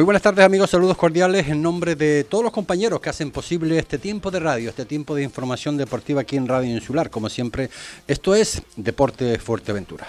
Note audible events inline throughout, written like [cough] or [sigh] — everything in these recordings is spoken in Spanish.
Muy buenas tardes amigos, saludos cordiales en nombre de todos los compañeros que hacen posible este tiempo de radio, este tiempo de información deportiva aquí en Radio Insular. Como siempre, esto es Deporte Fuerteventura.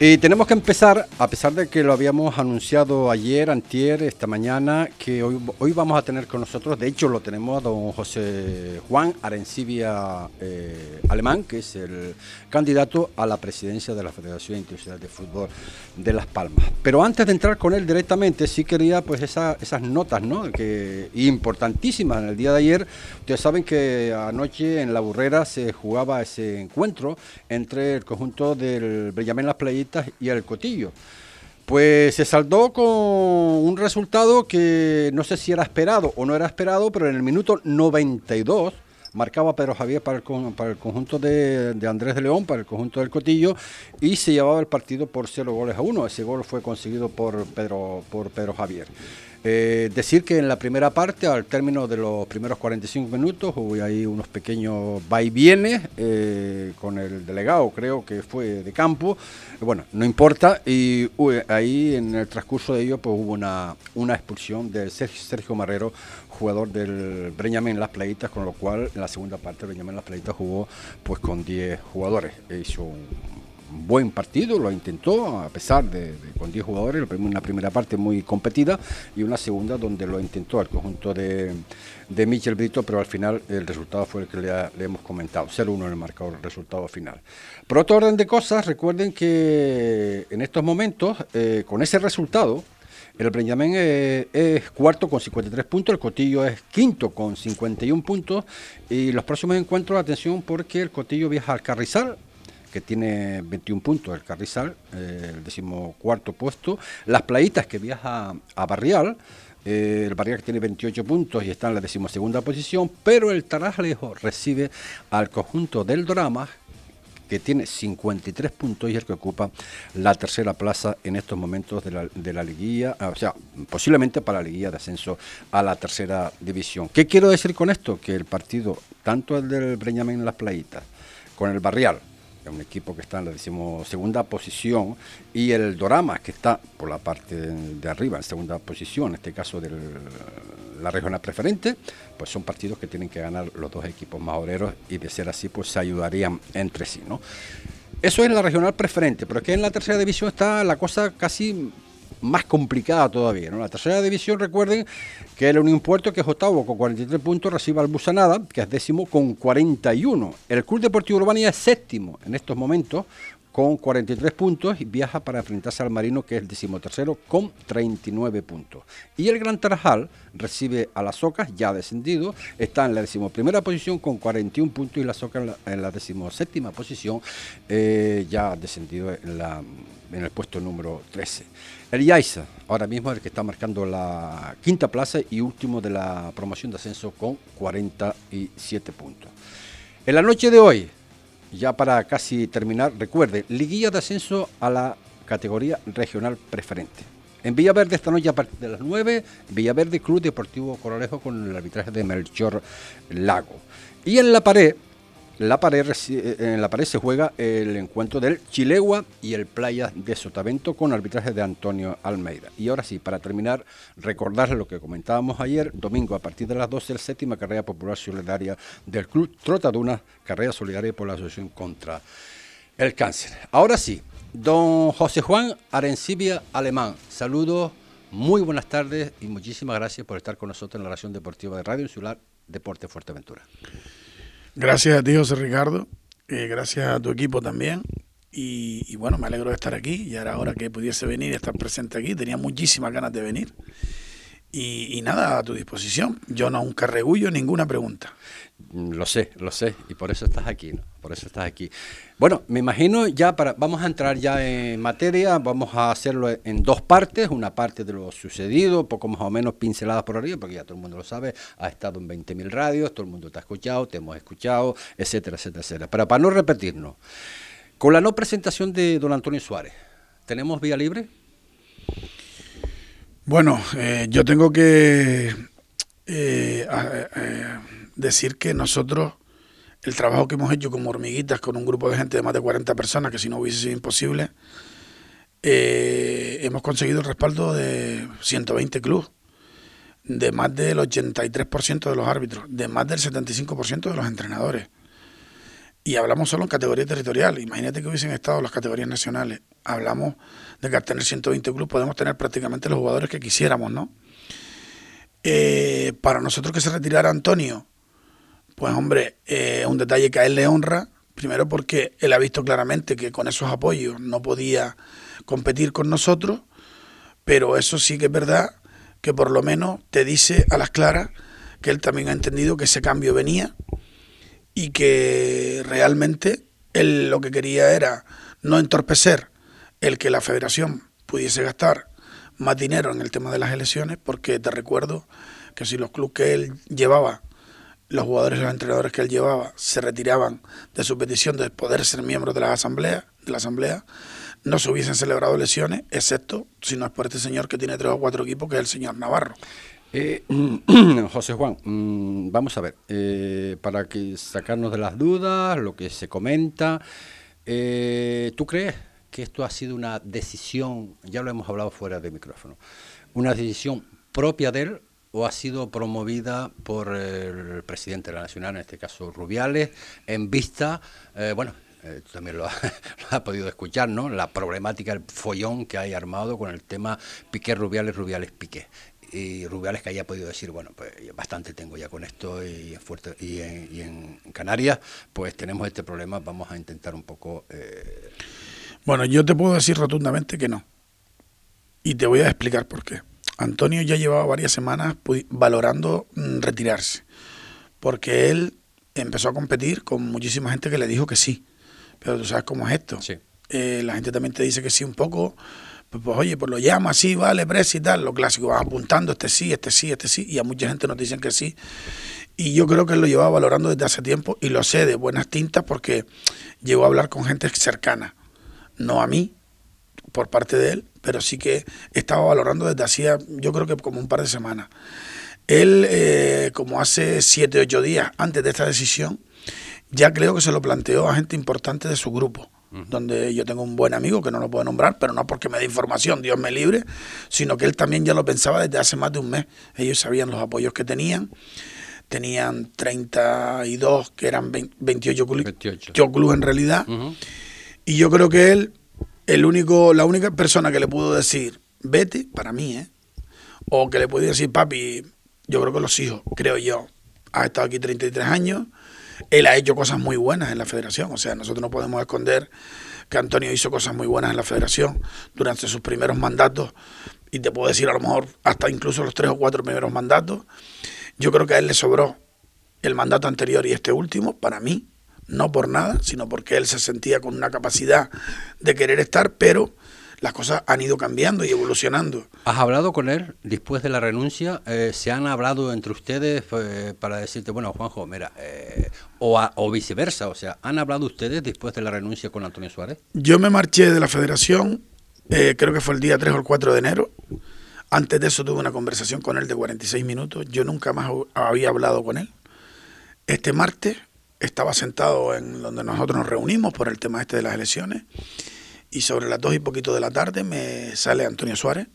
Y tenemos que empezar, a pesar de que lo habíamos anunciado ayer, antier, esta mañana, que hoy, hoy vamos a tener con nosotros, de hecho lo tenemos a don José Juan Arencibia eh, Alemán, que es el candidato a la presidencia de la Federación Internacional de Fútbol de Las Palmas. Pero antes de entrar con él directamente, sí quería pues esas notas, ¿no? Que, importantísimas en el día de ayer. Ustedes saben que anoche en La Burrera se jugaba ese encuentro entre el conjunto del Bellamén Las Y el Cotillo. Pues se saldó con un resultado que no sé si era esperado o no era esperado, pero en el minuto 92 marcaba Pedro Javier para el, para el conjunto de, Andrés de León, para el conjunto del Cotillo, y se llevaba el partido por 0 goles a 1. Ese gol fue conseguido por Pedro, por Pedro Javier. Eh, decir que en la primera parte, al término de los primeros 45 minutos, hubo ahí unos pequeños vaivienes eh, con el delegado, creo que fue de campo. Bueno, no importa. Y ahí en el transcurso de ello, pues hubo una, una expulsión de Sergio, Sergio Marrero, jugador del Breñamén Las Playitas, con lo cual en la segunda parte el Breñamén Las Playitas jugó pues con 10 jugadores. E hizo un buen partido, lo intentó, a pesar de, con 10 jugadores, una primera parte muy competida y una segunda donde lo intentó el conjunto de, de Michel Brito, pero al final el resultado fue el que le, hemos comentado, 0-1 en el marcador, el resultado final. Por otro orden de cosas, recuerden que en estos momentos, eh, con ese resultado, el Breñamén es, es, cuarto con 53 puntos, el Cotillo es quinto con 51 puntos y los próximos encuentros, atención porque el Cotillo viaja al Carrizal que tiene 21 puntos, el Carrizal, eh, el decimocuarto puesto. Las Playitas, que viaja a Barrial, eh, el Barrial que tiene 28 puntos y está en la decimosegunda posición, pero el Tarajalejo recibe al conjunto del Dorama, que tiene 53 puntos y el que ocupa la tercera plaza en estos momentos de la, de la liguilla, o sea, posiblemente para la liguilla de ascenso a la tercera división. ¿Qué quiero decir con esto? Que el partido, tanto el del Breñamén Las Playitas, con el Barrial, un equipo que está en la decimosegunda posición, y el Dorama, que está por la parte de arriba, en segunda posición, en este caso de la regional preferente, pues son partidos que tienen que ganar los dos equipos más obreros y de ser así, pues se ayudarían entre sí, ¿no? Eso es la regional preferente, pero es que en la tercera división está la cosa casi más complicada todavía. La tercera división, recuerden que el Unión Puerto, que es octavo con 43 puntos, recibe al Busanada, que es décimo con 41. El Club Deportivo Urbania es séptimo en estos momentos con 43 puntos y viaja para enfrentarse al Marino, que es el decimotercero, con 39 puntos. Y el Gran Tarajal recibe a las Ocas, ya descendido, está en la decimoprimera posición con 41 puntos y las Ocas en la, en la posición, eh, ya descendido en el puesto número 13. El Yaiza, ahora mismo es el que está marcando la quinta plaza y último de la promoción de ascenso con 47 puntos. En la noche de hoy, ya para casi terminar, recuerde, liguilla de ascenso a la categoría regional preferente. En Villaverde esta noche a partir de las 9, Villaverde Club Deportivo Coralejo con el arbitraje de Melchor Lago. Y en la pared, la pared, eh, en la pared se juega el encuentro del Chilegua y el Playa de Sotavento con arbitraje de Antonio Almeida. Y ahora sí, para terminar, recordarles lo que comentábamos ayer, domingo a partir de las 12, la séptima carrera popular solidaria del Club Trotaduna, carrera solidaria por la Asociación contra el Cáncer. Ahora sí, don José Juan Arencibia Alemán, saludos, muy buenas tardes y muchísimas gracias por estar con nosotros en la Relación Deportiva de Radio Insular Deporte Fuerteventura. Gracias a ti, José Ricardo. Eh, gracias a tu equipo también. Y, bueno, me alegro de estar aquí. Ya era hora que pudiese venir y estar presente aquí. Tenía muchísimas ganas de venir. Y, nada, a tu disposición. Yo no un carregullo, ninguna pregunta. Mm, lo sé, lo sé, y por eso estás aquí, ¿no? Por eso estás aquí. Bueno, me imagino ya para, vamos a entrar ya en materia, vamos a hacerlo en dos partes, una parte de lo sucedido, poco más o menos pinceladas por arriba, porque ya todo el mundo lo sabe, ha estado en 20.000 radios, todo el mundo te ha escuchado, te hemos escuchado, etcétera, etcétera, etcétera. Pero para no repetirnos, con la no presentación de don Antonio Suárez, ¿tenemos vía libre? Bueno, eh, yo tengo que eh, eh, decir que nosotros, el trabajo que hemos hecho como hormiguitas con un grupo de gente de más de 40 personas, que si no hubiese sido imposible, eh, hemos conseguido el respaldo de 120 clubes, de más del 83% de los árbitros, de más del 75% de los entrenadores. Y hablamos solo en categoría territorial. Imagínate que hubiesen estado las categorías nacionales. Hablamos de que al tener 120 clubes podemos tener prácticamente los jugadores que quisiéramos, ¿no? Eh, para nosotros que se retirara Antonio, pues hombre, eh, un detalle que a él le honra, primero porque él ha visto claramente que con esos apoyos no podía competir con nosotros, pero eso sí que es verdad que por lo menos te dice a las claras que él también ha entendido que ese cambio venía y que realmente él lo que quería era no entorpecer el que la federación pudiese gastar más dinero en el tema de las elecciones, porque te recuerdo que si los clubes que él llevaba, los jugadores y los entrenadores que él llevaba, se retiraban de su petición de poder ser miembros de la asamblea, de la asamblea, no se hubiesen celebrado elecciones, excepto si no es por este señor que tiene tres o cuatro equipos, que es el señor Navarro. Eh, [clears throat] José Juan, mm, vamos a ver, eh, para que sacarnos de las dudas, lo que se comenta, eh, ¿tú crees que esto ha sido una decisión, ya lo hemos hablado fuera de micrófono, una decisión propia de él o ha sido promovida por el presidente de la Nacional, en este caso Rubiales, en vista, bueno, tú también lo has, [laughs] podido escuchar, ¿no? La problemática, el follón que hay armado con el tema Piqué Rubiales, Rubiales Piqué y Rubiales que haya podido decir, bueno, pues bastante tengo ya con esto y en, Fuerte, y en, Canarias, pues tenemos este problema, vamos a intentar un poco... Eh, bueno, yo te puedo decir rotundamente que no. Y te voy a explicar por qué. Antonio ya llevaba varias semanas valorando mm, retirarse, porque él empezó a competir con muchísima gente que le dijo que sí. Pero tú sabes cómo es esto. Sí. Eh, la gente también te dice que sí un poco pues, pues, oye, pues lo llama así, vale, precio y tal, lo clásico, vas apuntando este sí, este sí, este sí, y a mucha gente nos dicen que sí. Y yo creo que él lo llevaba valorando desde hace tiempo y lo sé de buenas tintas porque llegó a hablar con gente cercana, no a mí, por parte de él, pero sí que estaba valorando desde hacía, yo creo que como un par de semanas. Él, eh, como hace siete, ocho días antes de esta decisión, ya creo que se lo planteó a gente importante de su grupo donde yo tengo un buen amigo que no lo puedo nombrar, pero no porque me dé información, Dios me libre, sino que él también ya lo pensaba desde hace más de un mes. Ellos sabían los apoyos que tenían. Tenían 32, que eran 28 clubes en realidad. Y yo creo que él, el único, la única persona que le pudo decir, vete, para mí, ¿eh? o que le puede decir, papi, yo creo que los hijos, creo yo, ha estado aquí 33 años, él ha hecho cosas muy buenas en la federación. O sea, nosotros no podemos esconder que Antonio hizo cosas muy buenas en la federación durante sus primeros mandatos. Y te puedo decir a lo mejor hasta incluso los tres o cuatro primeros mandatos. Yo creo que a él le sobró el mandato anterior y este último, para mí, no por nada, sino porque él se sentía con una capacidad de querer estar, pero las cosas han ido cambiando y evolucionando. ¿Has hablado con él después de la renuncia? Eh, ¿Se han hablado entre ustedes eh, para decirte, bueno, Juanjo, mira, eh, o, o, viceversa? O sea, ¿han hablado ustedes después de la renuncia con Antonio Suárez? Yo me marché de la federación, creo que fue el día 3 o el 4 de enero. Antes de eso tuve una conversación con él de 46 minutos. Yo nunca más había hablado con él. Este martes estaba sentado en donde nosotros nos reunimos por el tema este de las elecciones y sobre las dos y poquito de la tarde me sale Antonio Suárez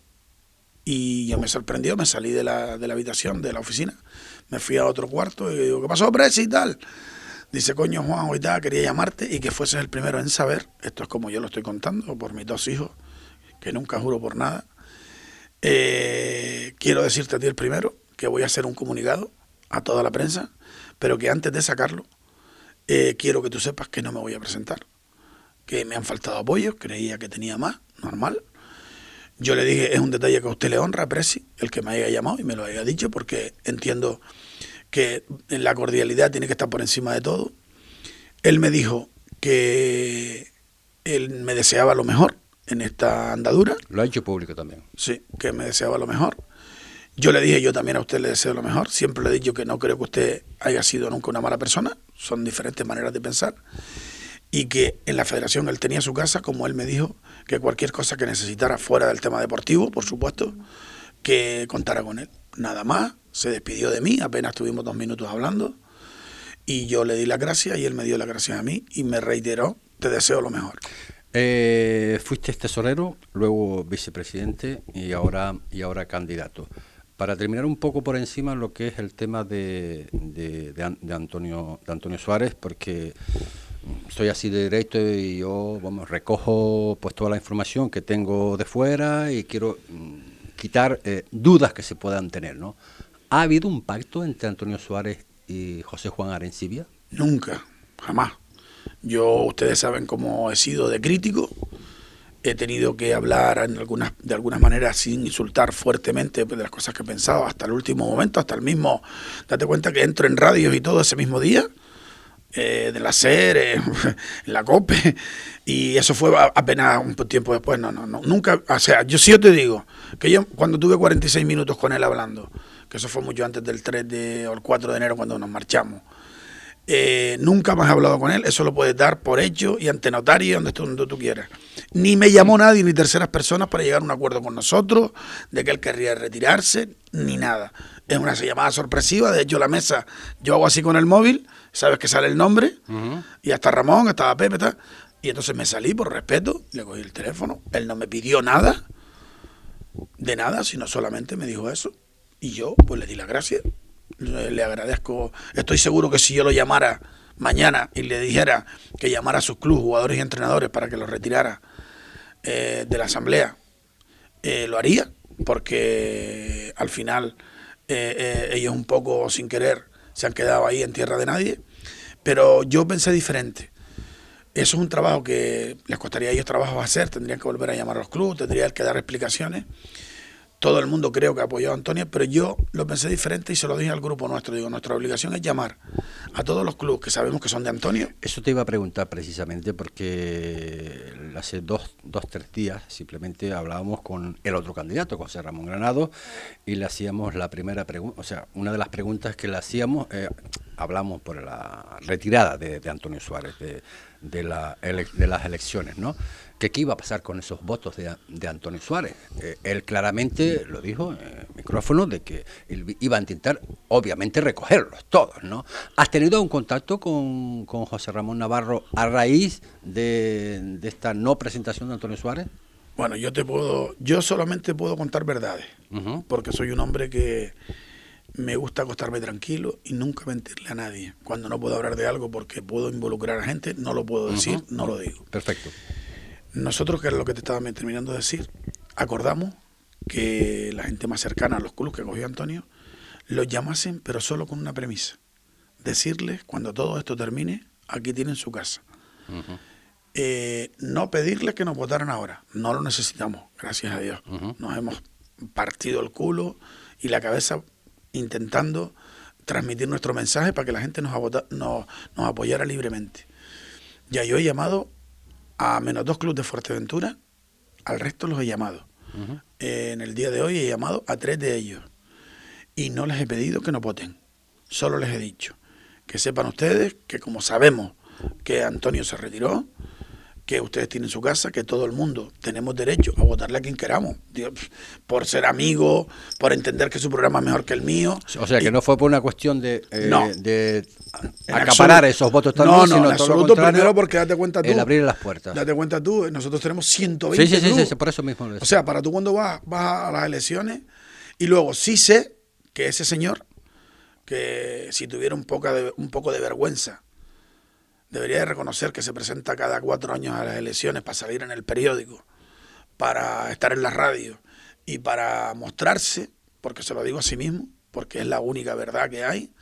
y yo me sorprendió, me salí de la, de la habitación, de la oficina, me fui a otro cuarto y digo, ¿qué pasó, Presi y tal? Dice, coño, Juan, hoy quería llamarte y que fueses el primero en saber, esto es como yo lo estoy contando, por mis dos hijos, que nunca juro por nada. Eh, quiero decirte a ti el primero, que voy a hacer un comunicado a toda la prensa, pero que antes de sacarlo, eh, quiero que tú sepas que no me voy a presentar que me han faltado apoyos, creía que tenía más, normal. Yo le dije, es un detalle que a usted le honra, Presi, el que me haya llamado y me lo haya dicho, porque entiendo que la cordialidad tiene que estar por encima de todo. Él me dijo que él me deseaba lo mejor en esta andadura. Lo ha hecho público también. Sí, que me deseaba lo mejor. Yo le dije, yo también a usted le deseo lo mejor. Siempre le he dicho que no creo que usted haya sido nunca una mala persona. Son diferentes maneras de pensar y que en la federación él tenía su casa, como él me dijo, que cualquier cosa que necesitara fuera del tema deportivo, por supuesto, que contara con él. Nada más, se despidió de mí, apenas tuvimos dos minutos hablando, y yo le di las gracias y él me dio las gracias a mí y me reiteró, te deseo lo mejor. Eh, fuiste tesorero, luego vicepresidente y ahora, y ahora candidato. Para terminar un poco por encima lo que es el tema de, de, Antonio, de Antonio Suárez, porque soy así de directo y yo vamos, recojo pues toda la información que tengo de fuera y quiero mm, quitar eh, dudas que se puedan tener, ¿no? ¿Ha habido un pacto entre Antonio Suárez y José Juan Arencibia? Nunca, jamás. Yo, ustedes saben cómo he sido de crítico, he tenido que hablar en algunas, de algunas maneras sin insultar fuertemente de las cosas que he pensado hasta el último momento, hasta el mismo, date cuenta que entro en radios y todo ese mismo día, eh, de la SER, [laughs] en la COPE, y eso fue apenas un tiempo después, no, no, no, nunca, o sea, yo sí te digo, que yo cuando tuve 46 minutos con él hablando, que eso fue mucho antes del 3 de, o el 4 de enero cuando nos marchamos, eh, nunca más he hablado con él, eso lo puedes dar por hecho y ante notario, donde, donde tú quieras. Ni me llamó nadie, ni terceras personas para llegar a un acuerdo con nosotros de que él querría retirarse, ni nada. Es una llamada sorpresiva, de hecho la mesa, yo hago así con el móvil, sabes que sale el nombre, y hasta Ramón, estaba Pepe, y entonces me salí por respeto, le cogí el teléfono, él no me pidió nada, de nada, sino solamente me dijo eso, y yo pues le di las gracias le agradezco. Estoy seguro que si yo lo llamara mañana y le dijera que llamara a sus clubes, jugadores y entrenadores para que lo retirara eh, de la asamblea, eh, lo haría, porque al final eh, ellos un poco sin querer se han quedado ahí en tierra de nadie. Pero yo pensé diferente. Eso es un trabajo que les costaría a ellos trabajo hacer, tendrían que volver a llamar a los clubes, tendrían que dar explicaciones todo el mundo creo que apoyó a Antonio, pero yo lo pensé diferente y se lo dije al grupo nuestro. Digo, nuestra obligación es llamar a todos los clubes que sabemos que son de Antonio. Eso te iba a preguntar precisamente porque hace dos, dos tres días simplemente hablábamos con el otro candidato, José Ramón Granado, y le hacíamos la primera pregunta, o sea, una de las preguntas que le hacíamos, eh, hablamos por la retirada de, Antonio Suárez de, de, la, de las elecciones, ¿no? Que qué iba a pasar con esos votos de, Antonio Suárez. Eh, él claramente lo dijo en el micrófono de que él iba a intentar, obviamente, recogerlos todos, ¿no? ¿Has tenido un contacto con, José Ramón Navarro a raíz de, esta no presentación de Antonio Suárez? Bueno, yo te puedo, yo solamente puedo contar verdades, porque soy un hombre que me gusta acostarme tranquilo y nunca mentirle a nadie. Cuando no puedo hablar de algo porque puedo involucrar a gente, no lo puedo decir, no lo digo. Perfecto. Nosotros, que era lo que te estaba terminando de decir, acordamos que la gente más cercana a los clubes que cogió Antonio los llamasen, pero solo con una premisa. Decirles, cuando todo esto termine, aquí tienen su casa. Eh, no pedirles que nos votaran ahora. No lo necesitamos, gracias a Dios. Nos hemos partido el culo y la cabeza intentando transmitir nuestro mensaje para que la gente nos, nos, nos apoyara libremente. Ya yo he llamado a menos dos clubes de Fuerteventura, al resto los he llamado. Eh, en el día de hoy he llamado a tres de ellos y no les he pedido que no voten. Solo les he dicho que sepan ustedes que como sabemos que Antonio se retiró, que ustedes tienen su casa, que todo el mundo tenemos derecho a votarle a quien queramos, por ser amigo, por entender que su programa es mejor que el mío. O sea, que no fue por una cuestión de, eh, de acaparar esos votos también, no, no, sino en todo lo primero porque date cuenta tú. El abrir las puertas. Date cuenta tú, nosotros tenemos 120 sí, sí, sí, sí, por eso mismo. o sea, para tú cuando vas, vas a las elecciones y luego sí sé que ese señor, que si tuviera un poco de, un poco de vergüenza, debería de reconocer que se presenta cada cuatro años a las elecciones para salir en el periódico, para estar en la radio y para mostrarse, porque se lo digo a sí mismo, porque es la única verdad que hay,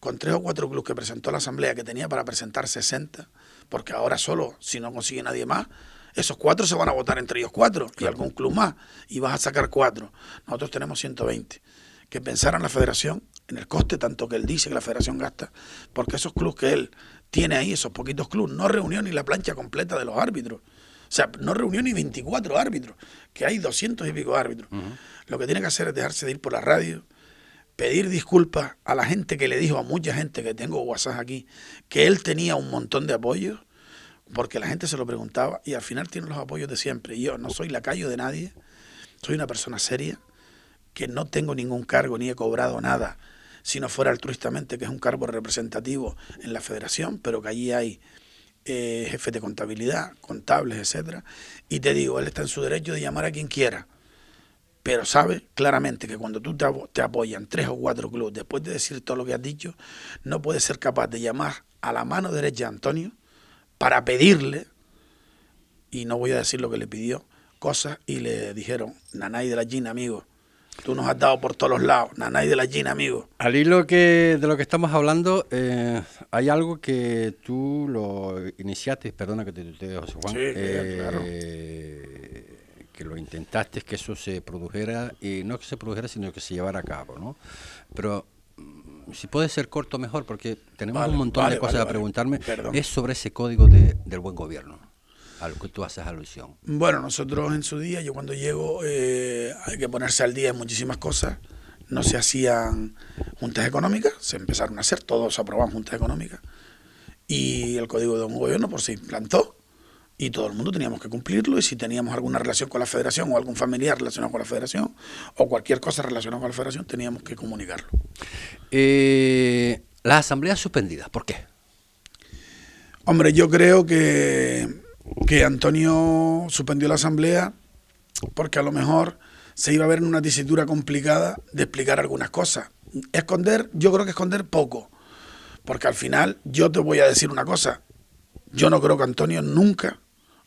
con tres o cuatro clubes que presentó la Asamblea, que tenía para presentar 60, porque ahora solo, si no consigue nadie más, esos cuatro se van a votar entre ellos cuatro y algún club más, y vas a sacar cuatro. Nosotros tenemos 120. Que pensara en la federación, en el coste tanto que él dice que la federación gasta, porque esos clubes que él tiene ahí esos poquitos clubes. No reunió ni la plancha completa de los árbitros. O sea, no reunió ni 24 árbitros, que hay 200 y pico árbitros. Lo que tiene que hacer es dejarse de ir por la radio, pedir disculpas a la gente que le dijo a mucha gente que tengo WhatsApp aquí, que él tenía un montón de apoyos, porque la gente se lo preguntaba y al final tiene los apoyos de siempre. Y yo no soy lacayo de nadie, soy una persona seria, que no tengo ningún cargo ni he cobrado nada si no fuera altruistamente, que es un cargo representativo en la federación, pero que allí hay eh, jefes de contabilidad, contables, etcétera, y te digo, él está en su derecho de llamar a quien quiera, pero sabe claramente que cuando tú te, te apoyan tres o cuatro clubes después de decir todo lo que has dicho, no puedes ser capaz de llamar a la mano derecha de Antonio para pedirle, y no voy a decir lo que le pidió, cosas, y le dijeron, Nanay de la Gina, amigo, Tú nos has dado por todos los lados, Nanay de la Gina, amigo. Al hilo que, de lo que estamos hablando, eh, hay algo que tú lo iniciaste, perdona que te tutee, José Juan. Sí, claro. Eh, que lo intentaste, que eso se produjera, y no que se produjera, sino que se llevara a cabo, ¿no? Pero mm, si puede ser corto, mejor, porque tenemos Vale, un montón vale, de cosas vale, a preguntarme. Perdón. Es sobre ese código de- del buen gobierno, a lo que tú haces alusión. Bueno, nosotros en su día, yo cuando llego, eh, hay que ponerse al día en muchísimas cosas. No se hacían juntas económicas, se empezaron a hacer, todos aprobaban juntas económicas. Y el código de un gobierno pues, se implantó y todo el mundo teníamos que cumplirlo. Y si teníamos alguna relación con la federación o algún familiar relacionado con la federación o cualquier cosa relacionada con la federación, teníamos que comunicarlo. Eh, las asambleas suspendidas, ¿por qué? Hombre, yo creo que, que Antonio suspendió la asamblea porque a lo mejor se iba a ver en una tesitura complicada de explicar algunas cosas. Esconder, yo creo que esconder poco, porque al final yo te voy a decir una cosa, yo no creo que Antonio nunca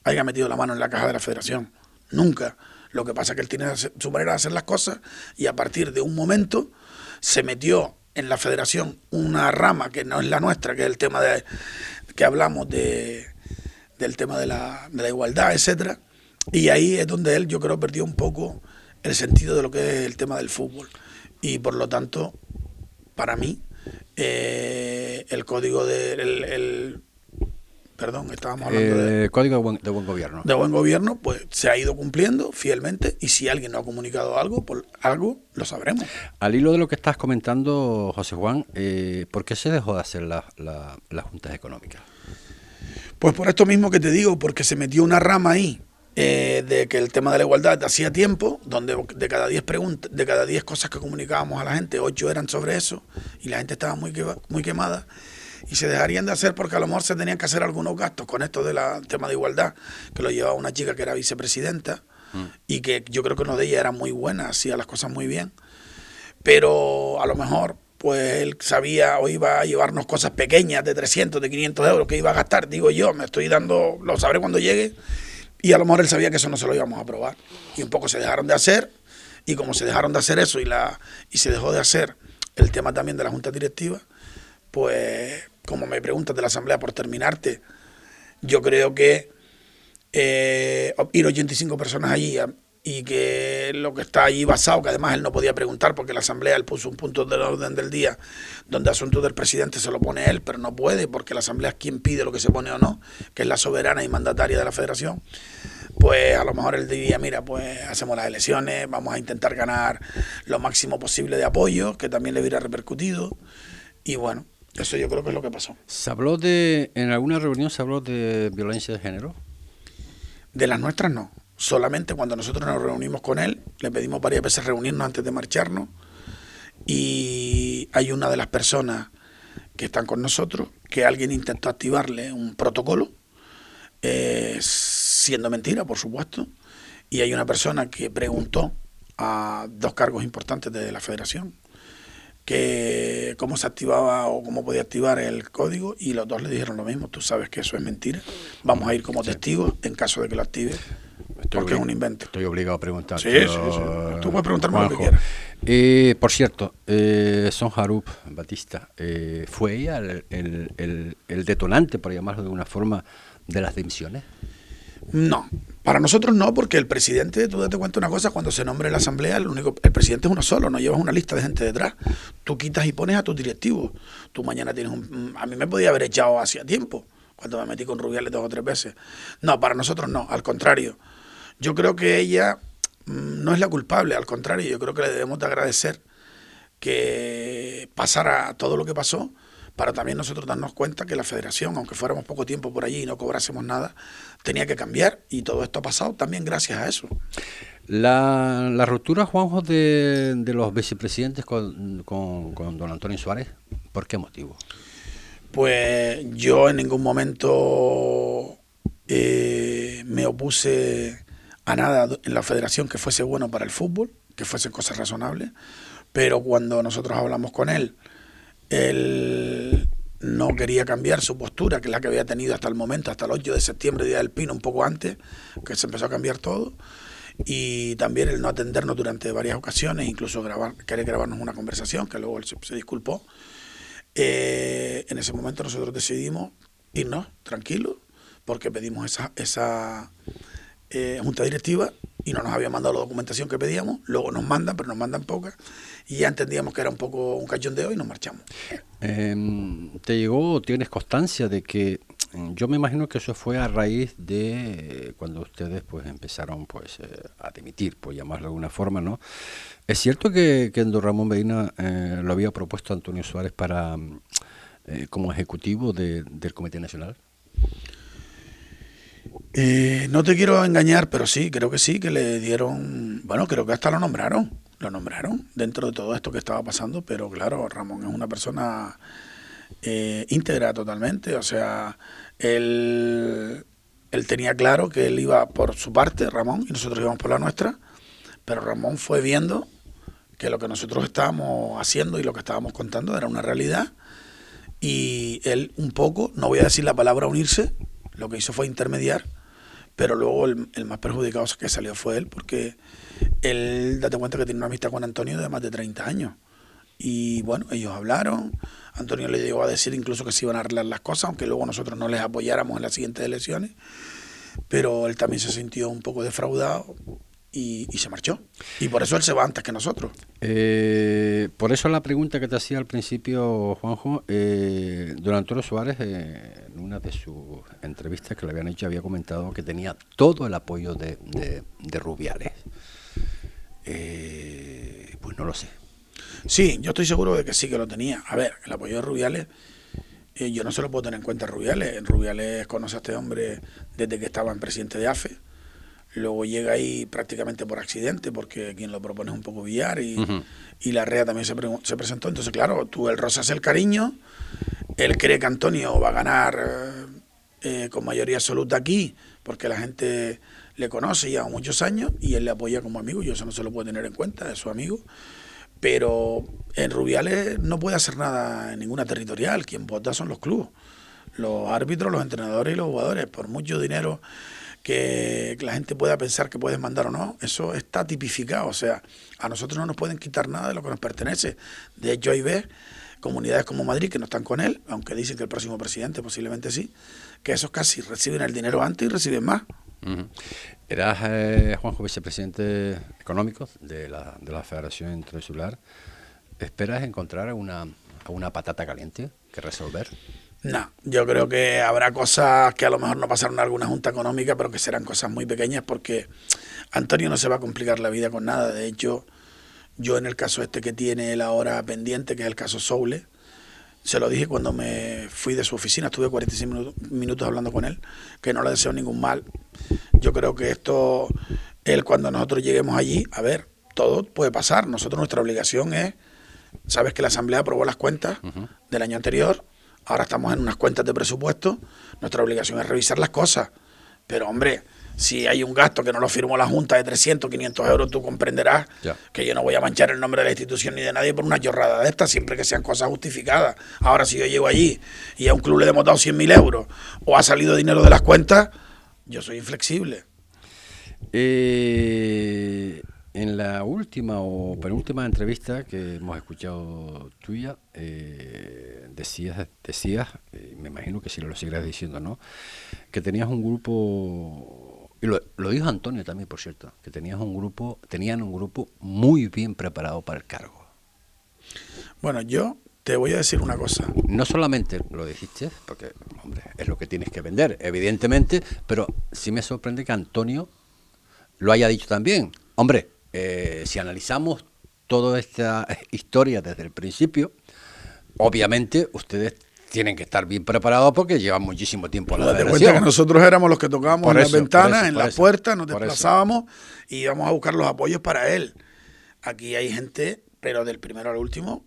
haya metido la mano en la caja de la federación, nunca. Lo que pasa es que él tiene su manera de hacer las cosas y a partir de un momento se metió en la federación una rama que no es la nuestra, que es el tema de que hablamos de, del tema de la, de la igualdad, etcétera. Y ahí es donde él, yo creo, perdió un poco el sentido de lo que es el tema del fútbol. Y por lo tanto, para mí, eh, el código de, el, el- perdón, estábamos hablando de, Eh, código de buen, de buen gobierno. de buen gobierno, pues se ha ido cumpliendo fielmente y si alguien no ha comunicado algo, por algo lo sabremos. Al hilo de lo que estás comentando, José Juan, eh, ¿por qué se dejó de hacer la- la- las juntas económicas? Pues por esto mismo que te digo, porque se metió una rama ahí eh, de que el tema de la igualdad hacía tiempo, donde de cada 10 preguntas, de cada 10 cosas que comunicábamos a la gente, 8 eran sobre eso, y la gente estaba muy, muy quemada, y se dejarían de hacer porque a lo mejor se tenían que hacer algunos gastos con esto del tema de igualdad, que lo llevaba una chica que era vicepresidenta, y que yo creo que una de ellas era muy buena, hacía las cosas muy bien, pero a lo mejor pues él sabía o iba a llevarnos cosas pequeñas de 300, de 500 euros que iba a gastar, digo yo, me estoy dando, lo sabré cuando llegue, y a lo mejor él sabía que eso no se lo íbamos a aprobar. Y un poco se dejaron de hacer, y como se dejaron de hacer eso y, la, y se dejó de hacer el tema también de la Junta Directiva, pues como me preguntas de la Asamblea por terminarte, yo creo que eh, ir 85 personas allí a- y que lo que está allí basado, que además él no podía preguntar porque la Asamblea él puso un punto del orden del día donde asunto del presidente se lo pone él, pero no puede porque la Asamblea es quien pide lo que se pone o no, que es la soberana y mandataria de la federación. Pues a lo mejor él diría, mira, pues hacemos las elecciones, vamos a intentar ganar lo máximo posible de apoyo, que también le hubiera repercutido. Y bueno, eso yo creo que es lo que pasó. ¿Se habló de, en alguna reunión se habló de violencia de género? De las nuestras no. Solamente cuando nosotros nos reunimos con él, le pedimos varias veces reunirnos antes de marcharnos. Y hay una de las personas que están con nosotros que alguien intentó activarle un protocolo, eh, siendo mentira, por supuesto. Y hay una persona que preguntó a dos cargos importantes de la federación que cómo se activaba o cómo podía activar el código y los dos le dijeron lo mismo, tú sabes que eso es mentira, vamos a ir como testigos en caso de que lo active, porque es un invento. Estoy obligado a preguntar. Sí, sí, sí. Tú puedes preguntarme lo que quieras. Eh, por cierto, eh, Son Harup Batista, eh, ¿fue ella el, el- el- el detonante, por llamarlo de alguna forma, de las dimisiones? No, para nosotros no, porque el presidente, tú te cuenta una cosa, cuando se nombre la asamblea, el único, el presidente es uno solo, no llevas una lista de gente detrás. Tú quitas y pones a tus directivos. Tú mañana tienes un... A mí me podía haber echado hacía tiempo, cuando me metí con Rubiales dos o tres veces. No, para nosotros no, al contrario. Yo creo que ella mm, no es la culpable, al contrario, yo creo que le debemos de agradecer que pasara todo lo que pasó, para también nosotros darnos cuenta que la federación, aunque fuéramos poco tiempo por allí y no cobrásemos nada, tenía que cambiar y todo esto ha pasado también gracias a eso. La, la ruptura, Juanjo, de, de los vicepresidentes con, con, con don Antonio Suárez, ¿por qué motivo? Pues yo en ningún momento eh, me opuse a nada en la federación que fuese bueno para el fútbol, que fuesen cosas razonables, pero cuando nosotros hablamos con él, él no quería cambiar su postura, que es la que había tenido hasta el momento, hasta el 8 de septiembre, Día del Pino, un poco antes, que se empezó a cambiar todo, y también el no atendernos durante varias ocasiones, incluso grabar, querer grabarnos una conversación, que luego él se, disculpó. Eh, en ese momento nosotros decidimos irnos tranquilos, porque pedimos esa, esa eh, junta directiva y no nos habían mandado la documentación que pedíamos, luego nos mandan, pero nos mandan poca, y ya entendíamos que era un poco un cachondeo y nos marchamos. Em, ¿Te llegó, tienes constancia de que, mm, yo me imagino que eso fue a raíz de cuando ustedes pues empezaron pues eh, a dimitir, por llamarlo de alguna forma, ¿no? ¿Es cierto que, que Don Ramón Medina eh, lo había propuesto a Antonio Suárez para mm, eh, como ejecutivo del Comité Nacional? Eh, no te quiero engañar, pero sí, creo que sí, que le dieron, bueno, creo que hasta lo nombraron, lo nombraron dentro de todo esto que estaba pasando, pero claro, Ramón es una persona eh, íntegra totalmente, o sea, él, él tenía claro que él iba por su parte, Ramón, y nosotros íbamos por la nuestra, pero Ramón fue viendo que lo que nosotros estábamos haciendo y lo que estábamos contando era una realidad, y él un poco, no voy a decir la palabra unirse, lo que hizo fue intermediar pero luego el, más perjudicado que salió fue él, porque él, date cuenta que tiene una amistad con Antonio de más de 30 años. Y bueno, ellos hablaron, Antonio le llegó a decir incluso que se iban a arreglar las cosas, aunque luego nosotros no les apoyáramos en las siguientes elecciones, pero él también se sintió un poco defraudado y, se marchó. Y por eso él se va antes que nosotros. Eh, por eso la pregunta que te hacía al principio, Juanjo, eh, don Antonio Suárez, eh, en una de sus entrevistas que le habían hecho, había comentado que tenía todo el apoyo de, de, Rubiales. Eh, pues no lo sé. Sí, yo estoy seguro de que sí que lo tenía. A ver, el apoyo de Rubiales, yo no se lo puedo tener en cuenta Rubiales. Rubiales conoce a este hombre desde que estaba en presidente de AFE luego llega ahí prácticamente por accidente, porque quien lo propone es un poco Villar y, y la REA también se, se, presentó. Entonces, claro, tú el Rosas el cariño, él cree que Antonio va a ganar eh, eh, con mayoría absoluta aquí, porque la gente le conoce ya muchos años y él le apoya como amigo, y eso no se lo puede tener en cuenta, es su amigo. Pero en Rubiales no puede hacer nada en ninguna territorial, quien vota son los clubes, los árbitros, los entrenadores y los jugadores, por mucho dinero que la gente pueda pensar que puedes mandar o no, eso está tipificado. O sea, a nosotros no nos pueden quitar nada de lo que nos pertenece. De hecho, hay ve comunidades como Madrid que no están con él, aunque dicen que el próximo presidente posiblemente sí, que esos casi reciben el dinero antes y reciben más. Eras, eh, Juanjo, vicepresidente económico de la, de la Federación Internacional. ¿Esperas encontrar una, una patata caliente que resolver? No, yo creo que habrá cosas que a lo mejor no pasaron en alguna junta económica, pero que serán cosas muy pequeñas porque Antonio no se va a complicar la vida con nada. De hecho, yo en el caso este que tiene él ahora pendiente, que es el caso Soule, se lo dije cuando me fui de su oficina, estuve 45 minutos hablando con él, que no le deseo ningún mal. Yo creo que esto, él cuando nosotros lleguemos allí, a ver, todo puede pasar. Nosotros nuestra obligación es, sabes que la Asamblea aprobó las cuentas del año anterior, Ahora estamos en unas cuentas de presupuesto, nuestra obligación es revisar las cosas. Pero hombre, si hay un gasto que no lo firmó la Junta de 300, 500 euros, tú comprenderás que yo no voy a manchar el nombre de la institución ni de nadie por una chorrada de estas, siempre que sean cosas justificadas. Ahora, si yo llego allí y a un club le hemos dado 100.000 euros o ha salido dinero de las cuentas, yo soy inflexible. Eh, en la última o penúltima entrevista que hemos escuchado tuya, eh, decías, decías eh, me imagino que si lo seguirás diciendo, ¿no? Que tenías un grupo, y lo, dijo Antonio también, por cierto, que tenías un grupo, tenían un grupo muy bien preparado para el cargo. Bueno, yo te voy a decir una cosa. No solamente lo dijiste, porque, hombre, es lo que tienes que vender, evidentemente, pero sí me sorprende que Antonio lo haya dicho también. Hombre, eh, si analizamos toda esta [laughs] historia desde el principio, obviamente ustedes tienen que estar bien preparados porque llevan muchísimo tiempo a la federación. que nosotros éramos los que tocábamos en las ventanas, en las puertas, nos desplazábamos y íbamos a buscar los apoyos para él. Aquí hay gente Pero del primero al último,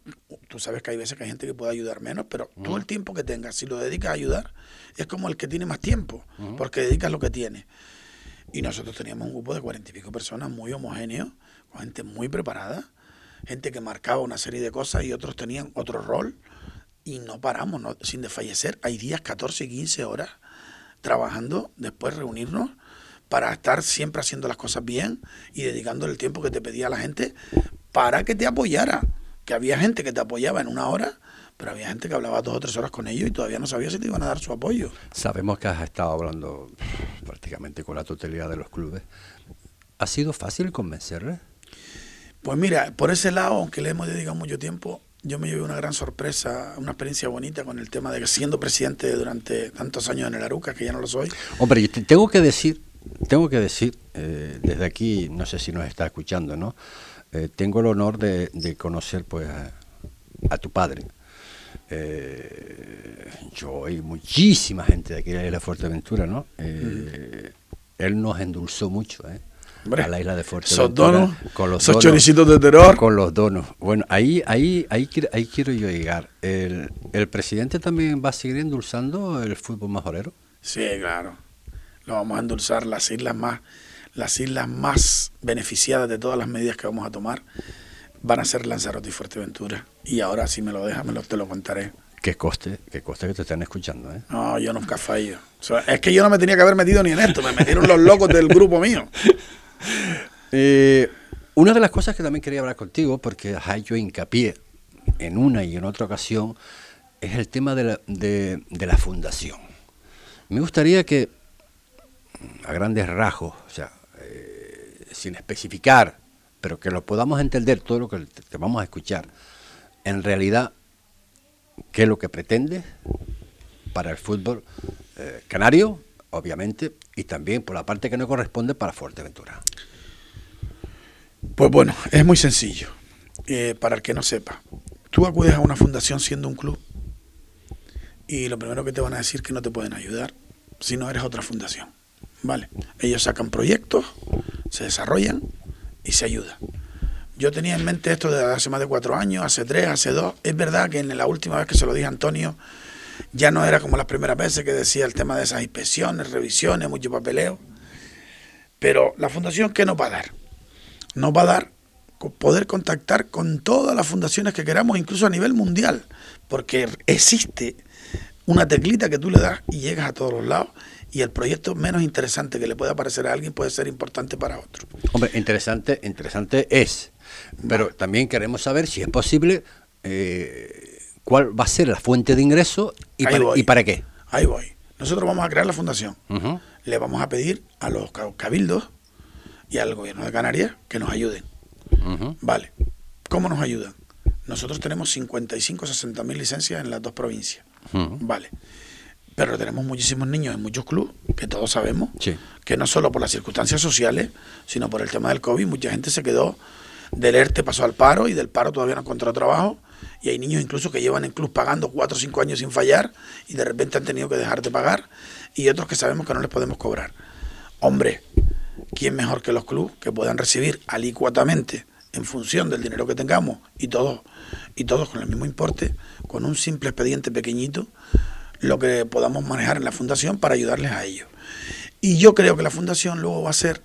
tú sabes que hay veces que hay gente que puede ayudar menos, pero todo el tiempo que tengas, si lo dedicas a ayudar, es como el que tiene más tiempo, porque dedicas lo que tiene. Y nosotros teníamos un grupo de cuarenta y pico personas muy homogéneo, con gente muy preparada, gente que marcaba una serie de cosas y otros tenían otro rol. Y no paramos, sin desfallecer. Hay días 14 y 15 horas trabajando, después reunirnos para estar siempre haciendo las cosas bien y dedicando el tiempo que te pedía la gente para que te apoyara. Que había gente que te apoyaba en una hora, pero había gente que hablaba dos o tres horas con ellos y todavía no sabía si te iban a dar su apoyo. Sabemos que has estado hablando prácticamente con la totalidad de los clubes. ¿Ha sido fácil convencerles? Pues mira, por ese lado, aunque le hemos dedicado mucho tiempo, yo me llevé una gran sorpresa, una experiencia bonita con el tema de que siendo presidente durante tantos años en el Aruca, que ya no lo soy. Hombre, yo tengo que decir, tengo que decir, eh, desde aquí, no sé si nos está escuchando, ¿no? Eh, tengo el honor de, conocer pues a, tu padre. Eh, yo y muchísima gente de aquí de la Fuerteventura, ¿no? Él nos endulzó mucho, ¿eh? a la isla de Fuerteventura. con los donos, choricitos de terror. Con los donos. Bueno, ahí, ahí, ahí, ahí quiero yo llegar. El, ¿El presidente también va a seguir endulzando el fútbol majorero? Sí, claro. Lo vamos a endulzar las islas más, las islas más beneficiadas de todas las medidas que vamos a tomar van a ser Lanzarote y Fuerteventura. Y ahora, si me lo dejas, me lo, te lo contaré. Qué coste, qué coste que te están escuchando, ¿eh? No, yo nunca fallo. es que yo no me tenía que haber metido ni en esto, me metieron los locos del grupo mío. [laughs] Eh, una de las cosas que también quería hablar contigo, porque hay yo hincapié en una y en otra ocasión, es el tema de la, de, la fundación. Me gustaría que, a grandes rasgos, o sea, eh, sin especificar, pero que lo podamos entender todo lo que te vamos a escuchar, en realidad, qué es lo que pretende para el fútbol eh, canario, obviamente, y también por la parte que no corresponde para Fuerteventura. Pues bueno, es muy sencillo. Eh, para el que no sepa, tú acudes a una fundación siendo un club y lo primero que te van a decir es que no te pueden ayudar si no eres otra fundación. ¿Vale? Ellos sacan proyectos, se desarrollan y se ayudan. Yo tenía en mente esto desde hace más de cuatro años, hace tres, hace dos. Es verdad que en la última vez que se lo dije a Antonio, ya no era como las primeras veces que decía el tema de esas inspecciones, revisiones, mucho papeleo. Pero la fundación, ¿qué nos va a dar? Nos va a dar poder contactar con todas las fundaciones que queramos, incluso a nivel mundial, porque existe una teclita que tú le das y llegas a todos los lados y el proyecto menos interesante que le pueda parecer a alguien puede ser importante para otro. Hombre, interesante, interesante es, pero también queremos saber si es posible eh, cuál va a ser la fuente de ingreso y, para, qué. Ahí voy. Nosotros vamos a crear la fundación. Le vamos a pedir a los cabildos y al gobierno de Canarias que nos ayuden. Vale. ¿Cómo nos ayudan? Nosotros tenemos 55 60 mil licencias en las dos provincias. Vale. Pero tenemos muchísimos niños en muchos clubes, que todos sabemos, que no solo por las circunstancias sociales, sino por el tema del COVID, mucha gente se quedó del ERTE, pasó al paro y del paro todavía no encontró trabajo y hay niños incluso que llevan en club pagando cuatro o cinco años sin fallar y de repente han tenido que dejar de pagar y otros que sabemos que no les podemos cobrar. Hombre, ¿quién mejor que los clubes que puedan recibir alicuatamente en función del dinero que tengamos y todos y todos con el mismo importe, con un simple expediente pequeñito, lo que podamos manejar en la fundación para ayudarles a ellos. Y yo creo que la fundación luego va a ser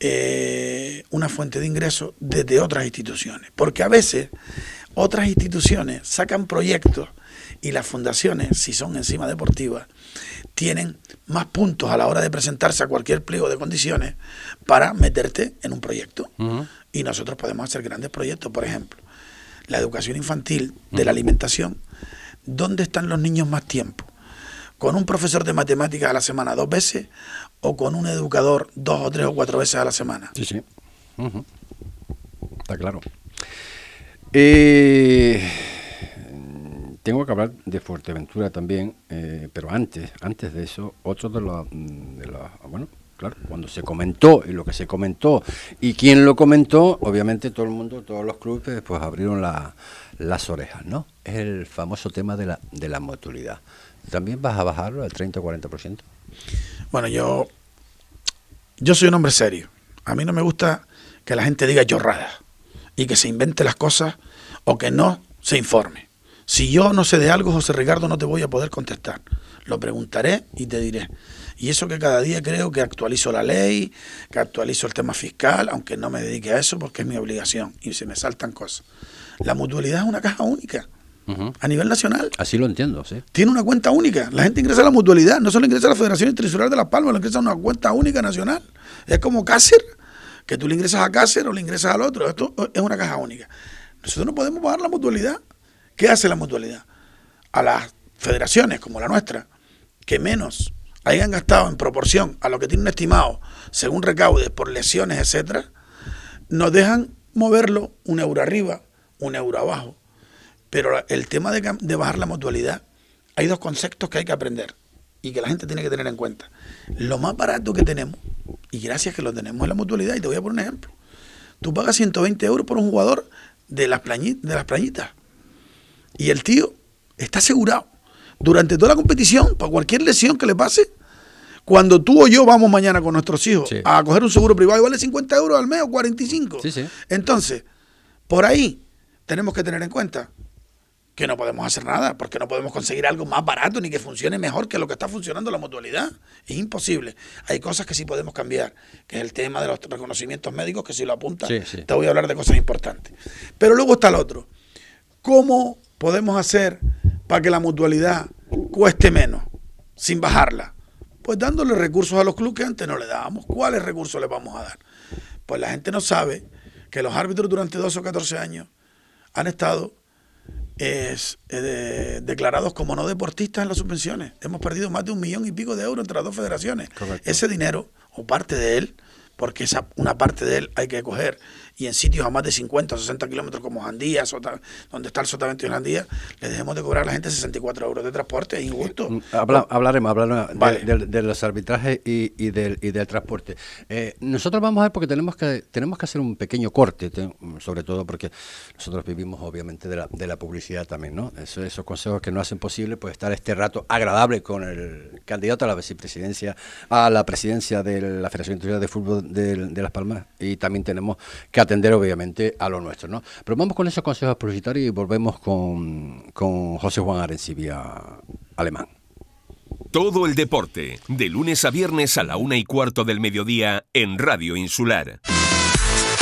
eh, una fuente de ingresos desde otras instituciones, porque a veces otras instituciones sacan proyectos y las fundaciones, si son encima deportivas, tienen más puntos a la hora de presentarse a cualquier pliego de condiciones para meterte en un proyecto. Y nosotros podemos hacer grandes proyectos, por ejemplo, la educación infantil de la alimentación. ¿Dónde están los niños más tiempo? ¿Con un profesor de matemáticas a la semana dos veces o con un educador dos o tres o cuatro veces a la semana? Sí, sí. Está claro. Eh, tengo que hablar de Fuerteventura también, eh, pero antes, antes de eso, otro de los, de bueno, claro, cuando se comentó y lo que se comentó y quién lo comentó, obviamente todo el mundo, todos los clubes, pues abrieron las orejas, ¿no? Es el famoso tema de la, de la. ¿También vas a bajarlo al 30 o 40%? Bueno, yo, yo soy un hombre serio. A mí no me gusta que la gente diga chorradas y que se invente las cosas o que no se informe. Si yo no sé de algo, José Ricardo, no te voy a poder contestar. Lo preguntaré y te diré. Y eso que cada día creo que actualizo la ley, que actualizo el tema fiscal, aunque no me dedique a eso porque es mi obligación y se me saltan cosas. La mutualidad es una caja única a nivel nacional. Así lo entiendo, sí. Tiene una cuenta única. La gente ingresa a la mutualidad, no solo ingresa a la Federación Internacional de Las Palmas, lo ingresa a una cuenta única nacional. Es como Cácer, que tú le ingresas a Cácer o le ingresas al otro. Esto es una caja única. Nosotros no podemos pagar la mutualidad. ¿Qué hace la mutualidad? A las federaciones como la nuestra, que menos hayan gastado en proporción a lo que tienen estimado según recaude por lesiones, etcétera, nos dejan moverlo un euro arriba, un euro abajo. Pero el tema de, de bajar la mutualidad, hay dos conceptos que hay que aprender y que la gente tiene que tener en cuenta. Lo más barato que tenemos, y gracias que lo tenemos en la mutualidad, y te voy a poner un ejemplo. Tú pagas 120 euros por un jugador de las, de las plañitas. Y el tío está asegurado durante toda la competición, para cualquier lesión que le pase, cuando tú o yo vamos mañana con nuestros hijos a coger un seguro privado y vale 50 euros al mes o 45. Entonces, por ahí tenemos que tener en cuenta que no podemos hacer nada, porque no podemos conseguir algo más barato ni que funcione mejor que lo que está funcionando la mutualidad. Es imposible. Hay cosas que sí podemos cambiar, que es el tema de los reconocimientos médicos, que si lo apuntas, te voy a hablar de cosas importantes. Pero luego está el otro. ¿Cómo podemos hacer para que la mutualidad cueste menos, sin bajarla? Pues dándole recursos a los clubes que antes no le dábamos. ¿Cuáles recursos le vamos a dar? Pues la gente no sabe que los árbitros durante 12 o 14 años han estado es, eh, declarados como no deportistas en las subvenciones. Hemos perdido más de un millón y pico de euros entre las dos federaciones. Ese dinero, o parte de él, porque esa, una parte de él hay que coger y en sitios a más de 50 o 60 kilómetros como Jandía, donde está el sotavento de Jandía, le dejemos de cobrar a la gente 64 euros de transporte, es injusto. Mm, hablaremos, hablaremos de, los arbitrajes y, del, y del transporte. Eh, nosotros vamos a ver porque tenemos que, tenemos que hacer un pequeño corte, sobre todo porque nosotros vivimos obviamente de la, de la publicidad también, ¿no? Eso, esos consejos que no hacen posible pues estar este rato agradable con el candidato a la vicepresidencia, a la presidencia de la Federación Internacional de Fútbol de, de Las Palmas y también tenemos que atender obviamente a lo nuestro. ¿no? Pero vamos con esos consejos publicitarios y volvemos con, con José Juan Arencibia Alemán. Todo el deporte, de lunes a viernes a la una y cuarto del mediodía en Radio Insular.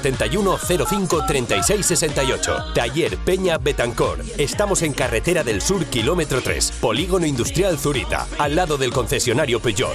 71 05 36 68. Taller Peña Betancor. Estamos en Carretera del Sur, kilómetro 3, Polígono Industrial Zurita, al lado del concesionario Peugeot.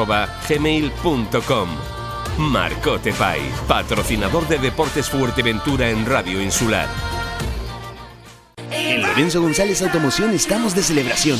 marcotepais@gmail.com. Marcote Pais, patrocinador de Deportes Fuerteventura en Radio Insular. En Lorenzo González Automoción estamos de celebración.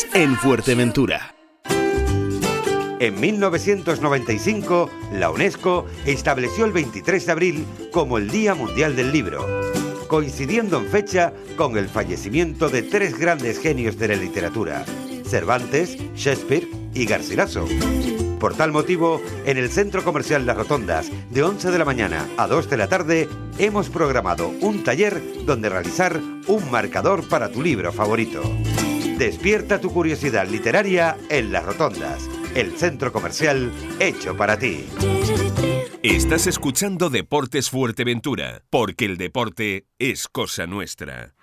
en Fuerteventura. En 1995, la UNESCO estableció el 23 de abril como el Día Mundial del Libro, coincidiendo en fecha con el fallecimiento de tres grandes genios de la literatura, Cervantes, Shakespeare y Garcilaso. Por tal motivo, en el Centro Comercial Las Rotondas, de 11 de la mañana a 2 de la tarde, hemos programado un taller donde realizar un marcador para tu libro favorito. Despierta tu curiosidad literaria en Las Rotondas, el centro comercial hecho para ti. Estás escuchando Deportes Fuerteventura, porque el deporte es cosa nuestra.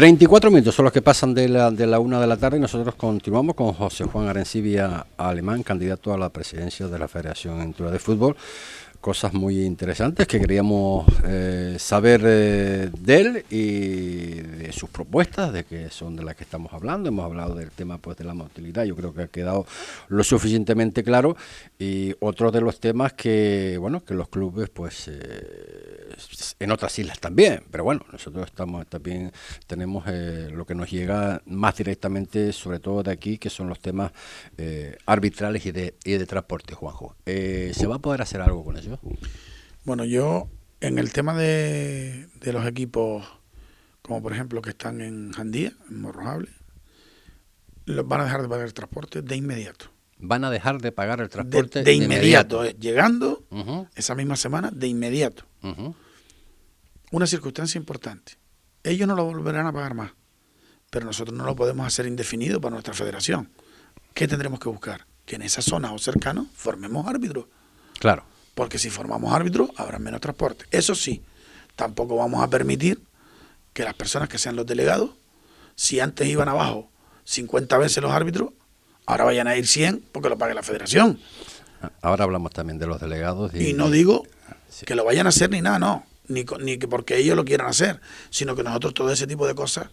...34 minutos son los que pasan de la, de la una de la tarde... ...y nosotros continuamos con José Juan Arencibia Alemán... ...candidato a la presidencia de la Federación Entura de Fútbol cosas muy interesantes que queríamos eh, saber eh, de él y de sus propuestas, de que son de las que estamos hablando. Hemos hablado del tema pues de la motilidad, yo creo que ha quedado lo suficientemente claro. Y otro de los temas que, bueno, que los clubes pues eh, en otras islas también, pero bueno, nosotros estamos también tenemos lo que nos llega más directamente, sobre todo de aquí, que son los temas arbitrales y de, y de transporte, Juanjo. ¿Se va a poder hacer algo con eso? Bueno, yo en el tema de, los equipos, como por ejemplo que están en Jandía, en Morrojable, los van a dejar de pagar el transporte de inmediato. Van a dejar de pagar el transporte de, inmediato, eh, llegando esa misma semana, de inmediato. Una circunstancia importante. Ellos no lo volverán a pagar más, pero nosotros no lo podemos hacer indefinido para nuestra federación. ¿Qué tendremos que buscar? Que en esa zona o cercano formemos árbitros. Claro porque si formamos árbitros habrá menos transporte. Eso sí, tampoco vamos a permitir que las personas que sean los delegados, si antes iban abajo 50 veces los árbitros, ahora vayan a ir 100 porque lo pague la federación. Ahora hablamos también de los delegados. Y, no digo que lo vayan a hacer ni nada, no, ni, ni que porque ellos lo quieran hacer, sino que nosotros todo ese tipo de cosas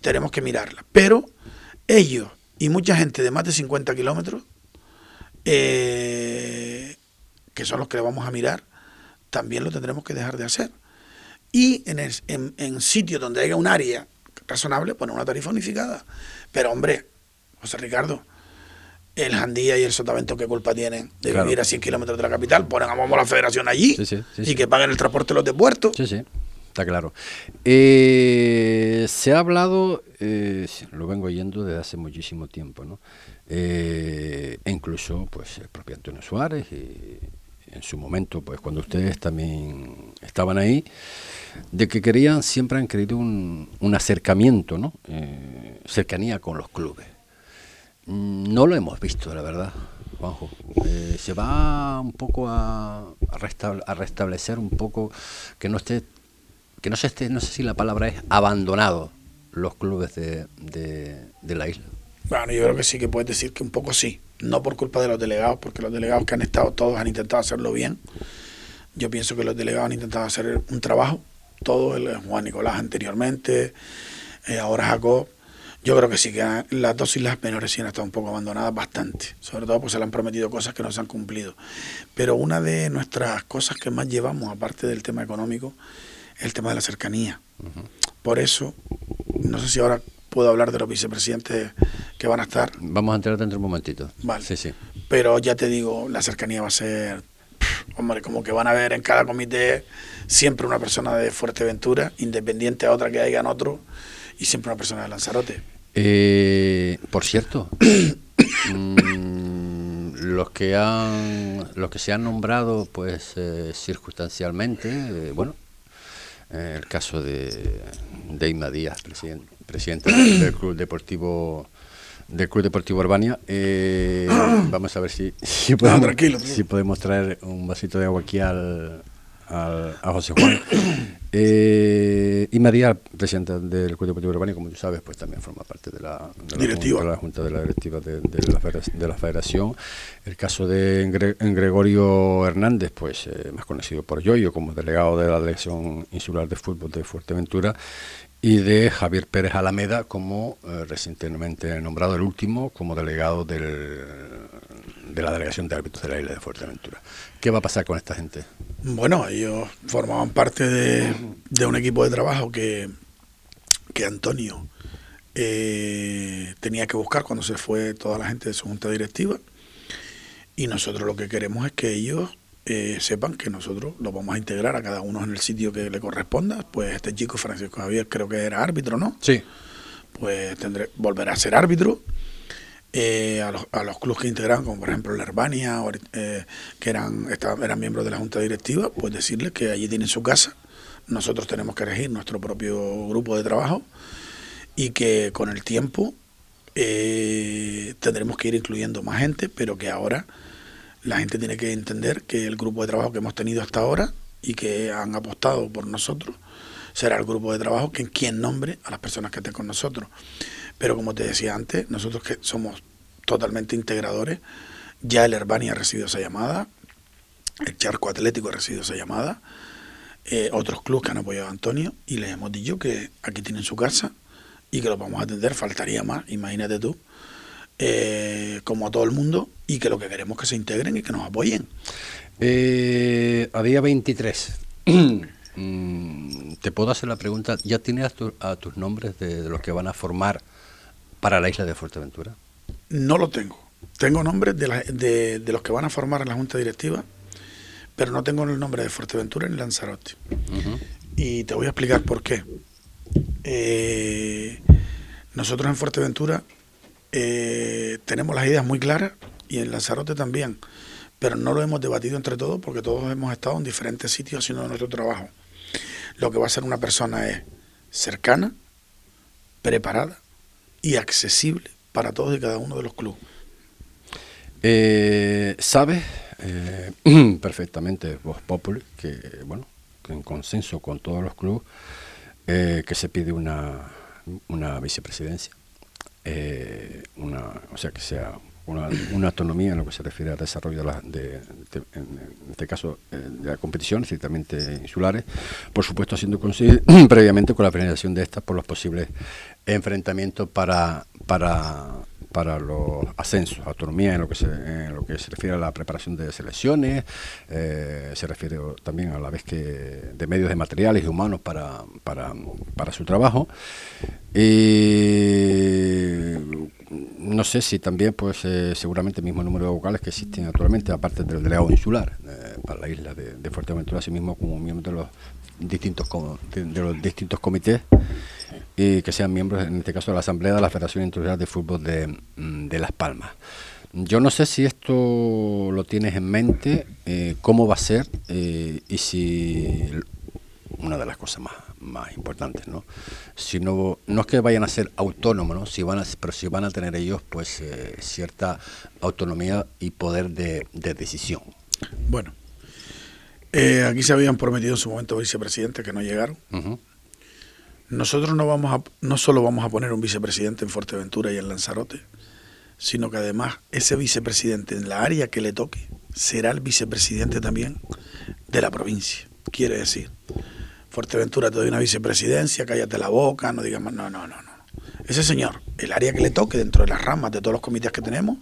tenemos que mirarlas. Pero ellos y mucha gente de más de 50 kilómetros eh, que son los que le vamos a mirar, también lo tendremos que dejar de hacer. Y en, en, sitios donde haya un área razonable, poner una tarifa unificada. Pero hombre, José Ricardo, el Jandía y el Sotavento, ¿qué culpa tienen de vivir a 100 kilómetros de la capital? Ponen a la federación allí y que paguen el transporte los de puerto. Sí, sí, está claro. Eh, se ha hablado, eh, lo vengo oyendo desde hace muchísimo tiempo, ¿no? Eh, e incluso pues el propio Antonio Suárez y en su momento, pues cuando ustedes también estaban ahí, de que querían, siempre han querido un, acercamiento, ¿no? Eh, cercanía con los clubes. No lo hemos visto, la verdad, Juanjo. Eh, se va un poco a, a, restablecer un poco que no esté, que no se esté, no sé si la palabra es abandonado los clubes de, de la isla. Bueno, yo creo que sí, que puedes decir que un poco sí no por culpa de los delegados, porque los delegados que han estado todos han intentado hacerlo bien. Yo pienso que los delegados han intentado hacer un trabajo, todo el Juan Nicolás anteriormente, eh, ahora Jacob. Yo creo que sí, que las dos islas menores sí han estado un poco abandonadas bastante. Sobre todo porque se le han prometido cosas que no se han cumplido. Pero una de nuestras cosas que más llevamos, aparte del tema económico, es el tema de la cercanía. Por eso, no sé si ahora puedo hablar de los vicepresidentes que van a estar. Vamos a entrar dentro de un momentito. Vale. Sí, sí. Pero ya te digo, la cercanía va a ser, hombre, como que van a ver en cada comité siempre una persona de Fuerteventura, independiente a otra que haya en otro, y siempre una persona de Lanzarote. Eh, por cierto, [coughs] mm, los que han, los que se han nombrado, pues eh, circunstancialmente, eh, bueno, eh, el caso de, de Inma Díaz, presidente, presidente del Club Deportivo del Club Deportivo Urbania. Eh, vamos a ver si, si, podemos, tranquilo, si podemos traer un vasito de agua aquí al, al- a José Juan. [coughs] Eh, y María, presidenta del Club Deportivo Urbania, como tú sabes, pues también forma parte de la, de la Directiva. Junta, de la Junta de la Directiva de, de la, federa- de la Federación. El caso de Gre- Gregorio Hernández, pues eh, más conocido por Yoyo como delegado de la Delegación Insular de Fútbol de Fuerteventura y de Javier Pérez Alameda como eh, recientemente nombrado el último como delegado del, de la Delegación de Árbitros de la Isla de Fuerteventura. ¿Qué va a pasar con esta gente? Bueno, ellos formaban parte de, de un equipo de trabajo que, que Antonio eh, tenía que buscar cuando se fue toda la gente de su junta directiva. Y nosotros lo que queremos es que ellos eh, sepan que nosotros los vamos a integrar a cada uno en el sitio que le corresponda. Pues este chico, Francisco Javier, creo que era árbitro, ¿no? Sí. pues tendré, volverá a ser árbitro. Eh, a, los, a los clubes que integraban, como por ejemplo la Herbania, eh, que eran, estaban, eran miembros de la Junta Directiva, pues decirles que allí tienen su casa. Nosotros tenemos que elegir nuestro propio grupo de trabajo y que con el tiempo eh, tendremos que ir incluyendo más gente, pero que ahora la gente tiene que entender que el grupo de trabajo que hemos tenido hasta ahora y que han apostado por nosotros será el grupo de trabajo que quien nombre a las personas que estén con nosotros. Pero como te decía antes, nosotros que somos totalmente integradores, ya el Herbani ha recibido esa llamada, el Charco Atlético ha recibido esa llamada, eh, otros clubes que han apoyado a Antonio y les hemos dicho que aquí tienen su casa y que los vamos a atender, faltaría más, imagínate tú, eh, como a todo el mundo y que lo que queremos es que se integren y que nos apoyen. Eh, a día 23, [clears throat] mm, te puedo hacer la pregunta, ¿ya tienes a, tu- a tus nombres de, de los que van a formar para la isla de Fuerteventura? No lo tengo. Tengo nombres de, la- de, de los que van a formar en la Junta Directiva, pero no tengo el nombre de Fuerteventura ni Lanzarote. Y te voy a explicar por qué. Eh, nosotros en Fuerteventura eh, tenemos las ideas muy claras y en Lanzarote también, pero no lo hemos debatido entre todos porque todos hemos estado en diferentes sitios haciendo nuestro trabajo. Lo que va a ser una persona es cercana, preparada y accesible para todos y cada uno de los clubes. Eh, ¿Sabes eh, [clears throat] perfectamente, Voz Populi, que, bueno, en consenso con todos los clubes, eh, que se pide una, una vicepresidencia? Eh, una, o sea, que sea una, una autonomía en lo que se refiere al desarrollo de, la, de, de- en, este caso eh, de la competición, estrictamente insulares, por supuesto haciendo consi- [clears throat] previamente con la finalización de estas por los posibles enfrentamientos para, para, para los ascensos, autonomía en lo que se, en lo que se refiere a la preparación de selecciones, eh, se refiere también a la vez que de medios de materiales y humanos para, para, para su trabajo. Y no sé si también, pues eh, seguramente el mismo número de vocales que existen actualmente, aparte del delegado insular eh, para la isla de, Fuerteventura, así mismo como miembros de los distintos de los distintos comités y que sean miembros, en este caso, de la Asamblea de la Federación Internacional de Fútbol de, mm, de Las Palmas. Yo no sé si esto lo tienes en mente, eh, cómo va a ser eh, y si una de las cosas más, más importantes, ¿no? Si no, no es que vayan a ser autónomos, ¿no? Si van a, pero si van a tener ellos, pues, eh, cierta autonomía y poder de, de decisión. Bueno, eh, aquí se habían prometido en su momento vicepresidentes que no llegaron. Nosotros no vamos a, no solo vamos a poner un vicepresidente en Fuerteventura y en Lanzarote, sino que además ese vicepresidente en la área que le toque será el vicepresidente también de la provincia. Quiere decir, Fuerteventura te doy una vicepresidencia, cállate la boca, no digas más, no, no, no, no. Ese señor el área que le toque dentro de las ramas de todos los comités que tenemos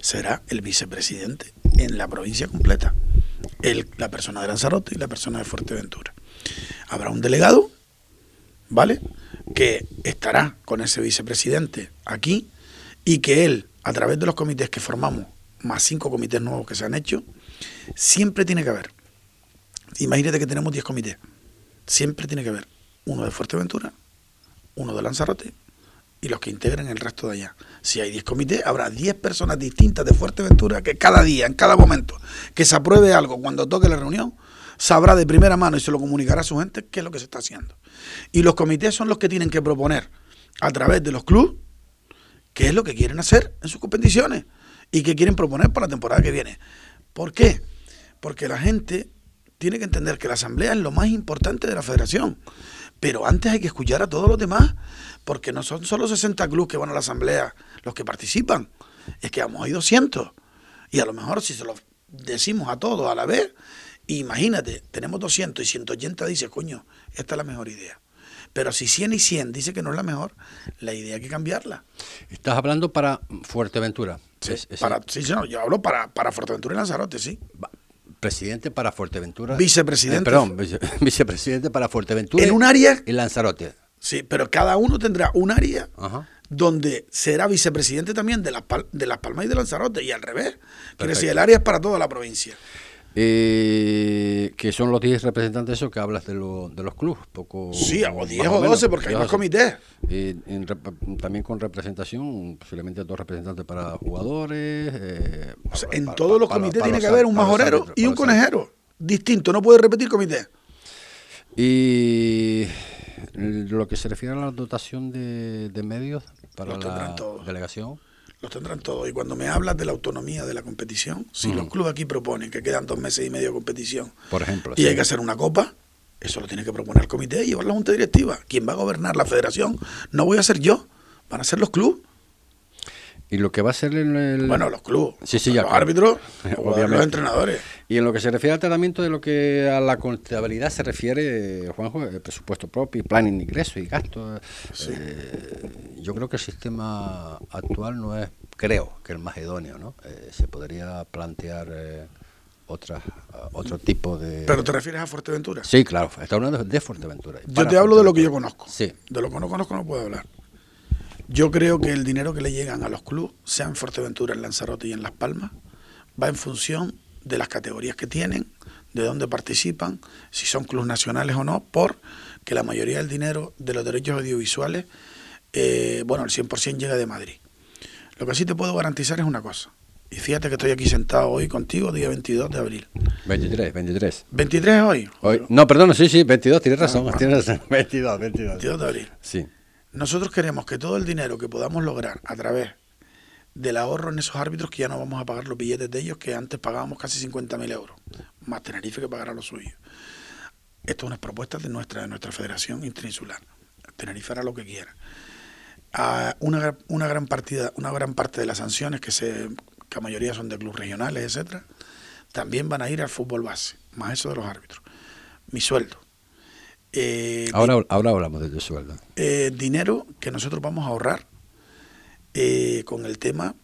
será el vicepresidente en la provincia completa. El, la persona de Lanzarote y la persona de Fuerteventura. Habrá un delegado, ¿vale? Que estará con ese vicepresidente aquí y que él, a través de los comités que formamos, más cinco comités nuevos que se han hecho, siempre tiene que haber. Imagínate que tenemos 10 comités. Siempre tiene que haber uno de Fuerteventura, uno de Lanzarote y los que integren el resto de allá. Si hay 10 comités, habrá 10 personas distintas de Fuerteventura que cada día, en cada momento que se apruebe algo, cuando toque la reunión, sabrá de primera mano y se lo comunicará a su gente qué es lo que se está haciendo. Y los comités son los que tienen que proponer a través de los clubes qué es lo que quieren hacer en sus competiciones y qué quieren proponer para la temporada que viene. ¿Por qué? Porque la gente tiene que entender que la asamblea es lo más importante de la federación. Pero antes hay que escuchar a todos los demás, porque no son solo 60 clubes que van a la asamblea los que participan, es que a ir 200. Y a lo mejor si se lo decimos a todos a la vez, imagínate, tenemos 200 y 180 dice, coño, esta es la mejor idea. Pero si 100 y 100 dice que no es la mejor, la idea hay que cambiarla. Estás hablando para Fuerteventura. Sí, para, sí, no, yo hablo para, para Fuerteventura y Lanzarote, sí. Presidente para Fuerteventura. Vicepresidente. Eh, perdón, [laughs] vicepresidente para Fuerteventura. En un área. Y Lanzarote. Sí, pero cada uno tendrá un área donde será vicepresidente también de Las, de las Palmas y de Lanzarote, y al revés. Quiere decir, el área es para toda la provincia. Eh, que son los 10 representantes esos que hablas de, de los clubes. Poco, sí, o 10 o 12, porque hay más comités. también con representación, posiblemente dos representantes para jugadores. Eh, en todos los comités tiene que haber un majorero y un conejero. Distinto, no puede repetir comité. Y lo que se refiere a la dotación de, medios para la delegación los tendrán todos. Y cuando me hablas de la autonomía de la competición, si los clubes aquí proponen que quedan dos meses y medio de competición, por ejemplo, y hay que hacer una copa, eso lo tiene que proponer el comité y llevar la junta directiva. Quien va a gobernar la federación no voy a ser yo, van a ser los clubes. Y lo que va a ser el... Bueno, los clubes, sí, sí, los árbitros, [laughs] los entrenadores. Y en lo que se refiere al tratamiento de lo que a la contabilidad se refiere, Juanjo, el presupuesto propio, planning de ingresos y gastos, eh, yo creo que el sistema actual no es, creo que el más idóneo, ¿no? Eh, se podría plantear... Eh, otras, otro tipo de... ¿Pero te refieres a Fuerteventura? Sí, claro, está hablando de Fuerteventura. Yo te hablo de lo que yo conozco. Sí. De lo que no conozco no puedo hablar. Yo creo que el dinero que le llegan a los clubes, sea en Fuerteventura, en Lanzarote y en Las Palmas, va en función de las categorías que tienen, de dónde participan, si son clubes nacionales o no, porque la mayoría del dinero de los derechos audiovisuales, eh, bueno, el 100% llega de Madrid. Lo que sí te puedo garantizar es una cosa. Y fíjate que estoy aquí sentado hoy contigo, día 22 de abril. 23, 23. ¿23 hoy? hoy no, perdón, sí, sí, 22, tienes razón, tienes razón. 22, 22. 22 de abril. Sí. Nosotros queremos que todo el dinero que podamos lograr a través del ahorro en esos árbitros, que ya no vamos a pagar los billetes de ellos, que antes pagábamos casi 50.000 euros, más Tenerife que pagará lo suyo. Esto es una propuesta de nuestra, nuestra Federación Interinsular. Tenerife hará lo que quiera. una, una, gran partida, una gran parte de las sanciones, que, se, que la mayoría son de clubes regionales, etcétera, también van a ir al fútbol base, más eso de los árbitros. Mi sueldo, eh, ahora, ahora hablamos de tu sueldo. Eh, dinero que nosotros vamos a ahorrar eh, con el tema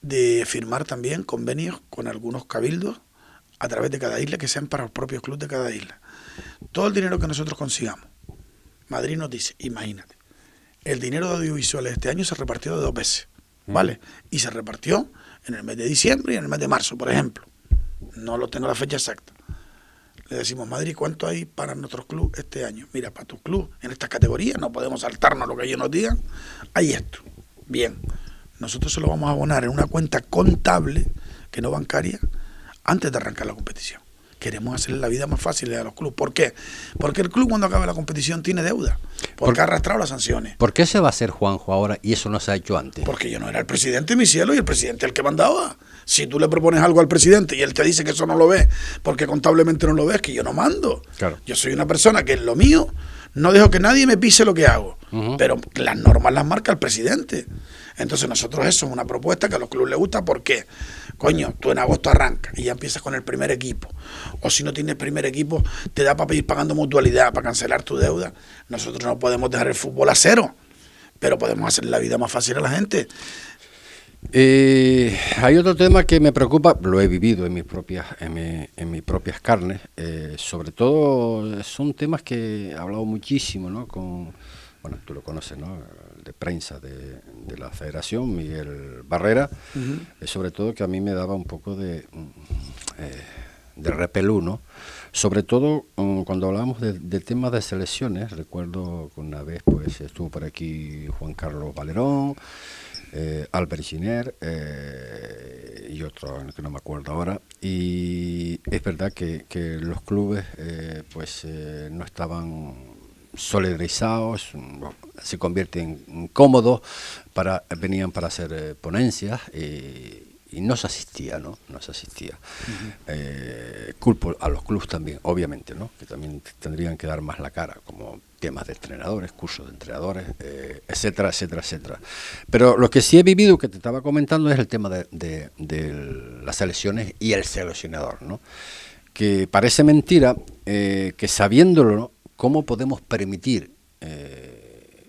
de firmar también convenios con algunos cabildos a través de cada isla que sean para los propios clubes de cada isla. Todo el dinero que nosotros consigamos. Madrid nos dice, imagínate, el dinero de audiovisuales este año se repartió de dos veces, mm. ¿vale? Y se repartió en el mes de diciembre y en el mes de marzo, por ejemplo. No lo tengo la fecha exacta le decimos, Madrid, ¿cuánto hay para nuestro club este año? Mira, para tu club, en estas categorías, no podemos saltarnos lo que ellos nos digan, hay esto. Bien, nosotros se lo vamos a abonar en una cuenta contable, que no bancaria, antes de arrancar la competición. Queremos hacerle la vida más fácil a los clubes. ¿Por qué? Porque el club cuando acabe la competición tiene deuda, porque ha arrastrado las sanciones. ¿Por qué se va a hacer Juanjo ahora y eso no se ha hecho antes? Porque yo no era el presidente, mi cielo, y el presidente el que mandaba. Si tú le propones algo al presidente y él te dice que eso no lo ve, porque contablemente no lo ves, que yo no mando. Yo soy una persona que en lo mío no dejo que nadie me pise lo que hago, pero las normas las marca el presidente. Entonces nosotros eso es una propuesta que a los clubes les gusta porque, coño, tú en agosto arrancas y ya empiezas con el primer equipo. O si no tienes primer equipo, te da para ir pagando mutualidad, para cancelar tu deuda. Nosotros no podemos dejar el fútbol a cero pero podemos hacer la vida más fácil a la gente. Eh, hay otro tema que me preocupa, lo he vivido en mis propias, en, mis propias carnes, eh, sobre todo son temas que he hablado muchísimo, ¿no? Con, bueno, tú lo conoces, ¿no? De prensa de, la Federación, Miguel Barrera, eh, sobre todo que a mí me daba un poco de, mm, de repelú, ¿no? Sobre todo mm, cuando hablábamos de, de, temas de selecciones, recuerdo que una vez pues estuvo por aquí Juan Carlos Valerón, eh, Albert Giner eh, y otro que no me acuerdo ahora. Y es verdad que, los clubes eh, pues no estaban solidarizados, se convierten cómodos, para, venían para hacer ponencias. y y no se asistía, ¿no? No se asistía. Eh, culpo a los clubes también, obviamente, ¿no? Que también tendrían que dar más la cara, como temas de entrenadores, cursos de entrenadores, eh, etcétera, etcétera, etcétera. Pero lo que sí he vivido, que te estaba comentando, es el tema de, las selecciones y el seleccionador, ¿no? Que parece mentira eh, que sabiéndolo, ¿cómo podemos permitir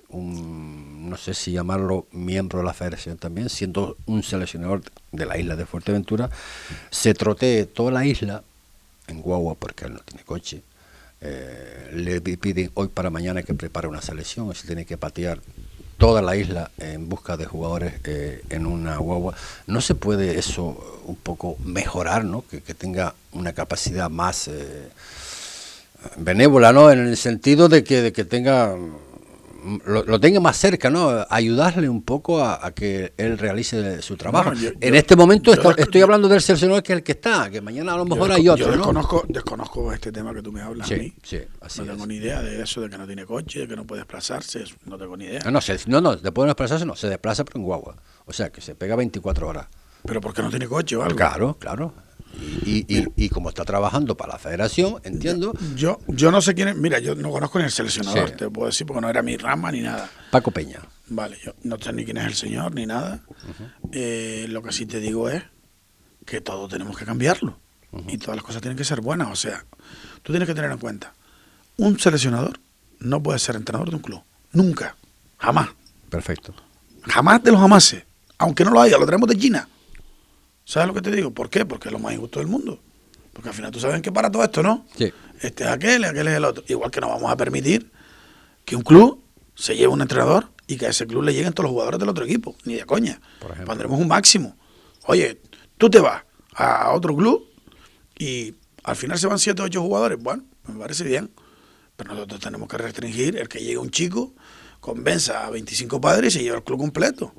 un no sé si llamarlo miembro de la federación también, siendo un seleccionador de la isla de Fuerteventura, se trotee toda la isla en guagua porque él no tiene coche. Eh, le piden hoy para mañana que prepare una selección, se tiene que patear toda la isla en busca de jugadores eh, en una guagua. ¿No se puede eso un poco mejorar, ¿no? que, tenga una capacidad más eh, benévola, ¿no? en el sentido de que, de que tenga lo, tenga más cerca, ¿no? Ayudarle un poco a, que él realice su trabajo. en este momento estoy hablando del seleccionador que es el que está, que mañana a lo mejor hay otro, yo desconozco, desconozco este tema que tú me hablas a mí. Sí, así no tengo ni idea de eso, de que no tiene coche, de que no puede desplazarse, no tengo ni idea. No, no, no, no, de poder desplazarse no, se desplaza pero en guagua. O sea, que se pega 24 horas. ¿Pero por qué no tiene coche o algo? Claro, claro. Y, y, como está trabajando para la federación, entiendo. Yo, yo no sé quién es. Mira, yo no conozco ni el seleccionador, te puedo decir, porque no era mi rama ni nada. Paco Peña. Vale, yo no sé ni quién es el señor ni nada. Eh, lo que sí te digo es que todo tenemos que cambiarlo. Y todas las cosas tienen que ser buenas. O sea, tú tienes que tener en cuenta: un seleccionador no puede ser entrenador de un club. Nunca. Jamás. Perfecto. Jamás de los jamases. Aunque no lo haya, lo tenemos de China. ¿Sabes lo que te digo? ¿Por qué? Porque es lo más injusto del mundo. Porque al final tú sabes que para todo esto, ¿no? Sí. Este es aquel, aquel es el otro. Igual que no vamos a permitir que un club se lleve un entrenador y que a ese club le lleguen todos los jugadores del otro equipo. Ni de coña. Pondremos un máximo. Oye, tú te vas a otro club y al final se van 7 o 8 jugadores. Bueno, me parece bien. Pero nosotros tenemos que restringir el que llegue un chico, convenza a 25 padres y se lleve el club completo.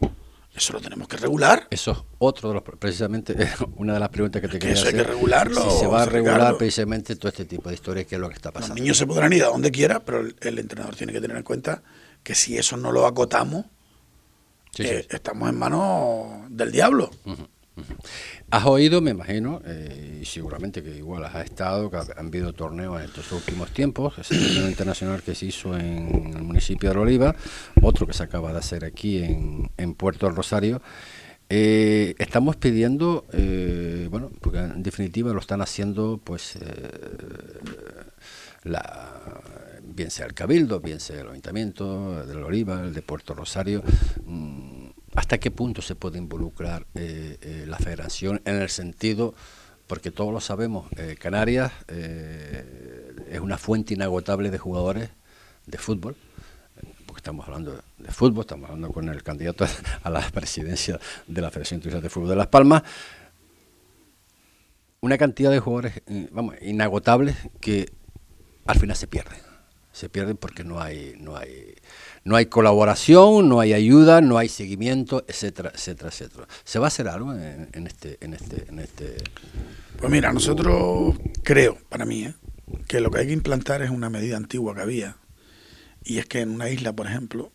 Eso lo tenemos que regular. Eso es otro de los, precisamente, [laughs] una de las preguntas que te quería hacer. Eso hay que regularlo. Si se va a regular precisamente todo este tipo de historias, que es lo que está pasando. Los niños se podrán ir a donde quiera, pero el, entrenador tiene que tener en cuenta que si eso no lo acotamos, eh, estamos en manos del diablo. Has oído, me imagino, eh, y seguramente que igual has estado, que han habido torneos en estos últimos tiempos, el torneo [clears throat] internacional que se hizo en el municipio de Oliva, otro que se acaba de hacer aquí en, en Puerto del Rosario. Eh, estamos pidiendo, eh, bueno, porque en definitiva lo están haciendo, pues, la, bien sea el Cabildo, bien sea el Ayuntamiento del Oliva, el de Puerto Rosario. Mm, ¿Hasta qué punto se puede involucrar eh, eh, la federación en el sentido, porque todos lo sabemos, eh, Canarias es una fuente inagotable de jugadores de fútbol, porque estamos hablando de fútbol, estamos hablando con el candidato [laughs] a la presidencia de la Federación Internacional de Fútbol de Las Palmas, una cantidad de jugadores vamos, inagotables que al final se pierden. Se pierden porque no hay, no hay no hay colaboración, no hay ayuda, no hay seguimiento, etcétera, etcétera, etcétera. ¿Se va a hacer algo en, este, en este, en este? Pues mira, nosotros creo, para mí, ¿eh? que lo que hay que implantar es una medida antigua que había, y es que en una isla, por ejemplo,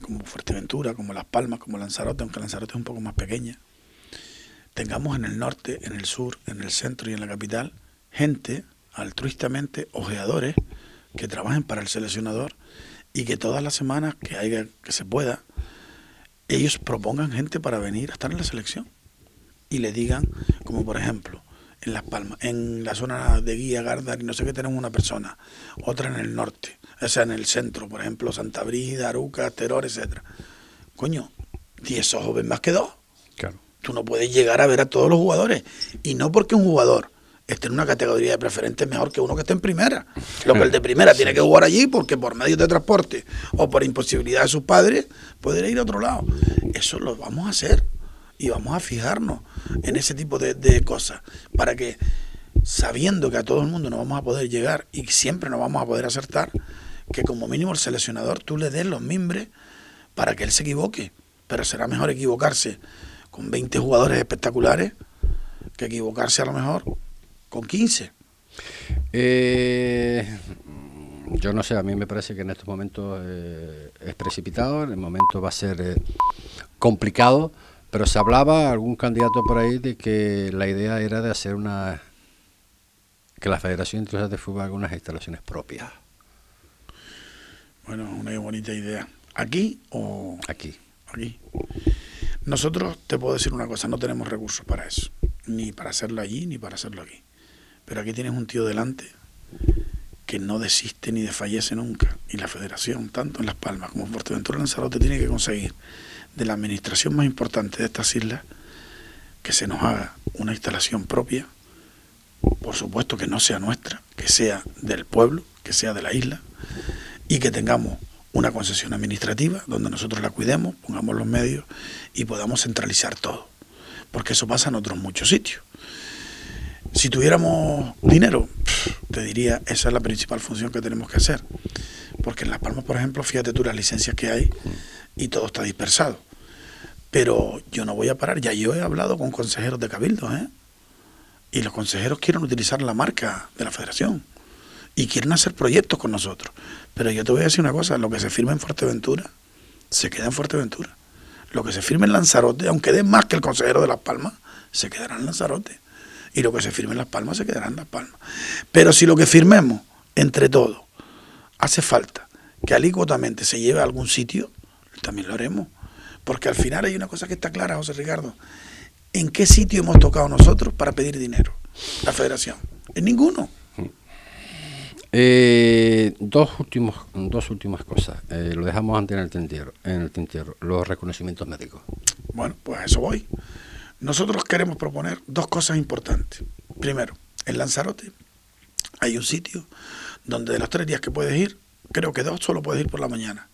como Fuerteventura, como Las Palmas, como Lanzarote, aunque Lanzarote es un poco más pequeña, tengamos en el norte, en el sur, en el centro y en la capital gente altruistamente ojeadores que trabajen para el seleccionador y que todas las semanas que haya que se pueda ellos propongan gente para venir a estar en la selección y le digan como por ejemplo en Las Palmas en la zona de Guía Gardar y no sé qué tenemos una persona otra en el norte o sea, en el centro, por ejemplo, Santa Brida, Aruca, Teror, etcétera. Coño, 10 ojos ven más que dos. Claro. Tú no puedes llegar a ver a todos los jugadores. Y no porque un jugador esté en una categoría de preferente mejor que uno que esté en primera. [laughs] Lo que el de primera tiene que jugar allí porque por medios de transporte o por imposibilidad de sus padres puede ir a otro lado. Eso lo vamos a hacer y vamos a fijarnos en ese tipo de, de cosas para que sabiendo que a todo el mundo no vamos a poder llegar y siempre no vamos a poder acertar, que como mínimo el seleccionador tú le des los mimbres para que él se equivoque. Pero será mejor equivocarse con 20 jugadores espectaculares que equivocarse a lo mejor con 15. Eh, yo no sé, a mí me parece que en estos momentos eh, es precipitado, en el momento va a ser eh, complicado, pero se hablaba algún candidato por ahí de que la idea era de hacer una que la Federación Internacional de Fútbol haga unas instalaciones propias. Bueno, una bonita idea. ¿Aquí o aquí? Aquí. Nosotros, te puedo decir una cosa, no tenemos recursos para eso, ni para hacerlo allí, ni para hacerlo aquí. Pero aquí tienes un tío delante que no desiste ni desfallece nunca. Y la federación, tanto en Las Palmas como en Fuerteventura Lanzarote, tiene que conseguir de la administración más importante de estas islas que se nos haga una instalación propia por supuesto que no sea nuestra, que sea del pueblo, que sea de la isla, y que tengamos una concesión administrativa donde nosotros la cuidemos, pongamos los medios y podamos centralizar todo. Porque eso pasa en otros muchos sitios. Si tuviéramos dinero, te diría, esa es la principal función que tenemos que hacer. Porque en Las Palmas, por ejemplo, fíjate tú las licencias que hay y todo está dispersado. Pero yo no voy a parar, ya yo he hablado con consejeros de cabildo, ¿eh? Y los consejeros quieren utilizar la marca de la federación y quieren hacer proyectos con nosotros. Pero yo te voy a decir una cosa, lo que se firma en Fuerteventura, se queda en Fuerteventura. Lo que se firme en Lanzarote, aunque dé más que el consejero de Las Palmas, se quedará en Lanzarote. Y lo que se firme en Las Palmas, se quedará en Las Palmas. Pero si lo que firmemos, entre todos, hace falta que alícuotamente se lleve a algún sitio, también lo haremos. Porque al final hay una cosa que está clara, José Ricardo. ¿En qué sitio hemos tocado nosotros para pedir dinero? La federación. En ninguno. Eh, dos últimos, dos últimas cosas. Eh, lo dejamos antes en el tintero, en el tintero. Los reconocimientos médicos. Bueno, pues a eso voy. Nosotros queremos proponer dos cosas importantes. Primero, en Lanzarote hay un sitio donde de los tres días que puedes ir, creo que dos solo puedes ir por la mañana.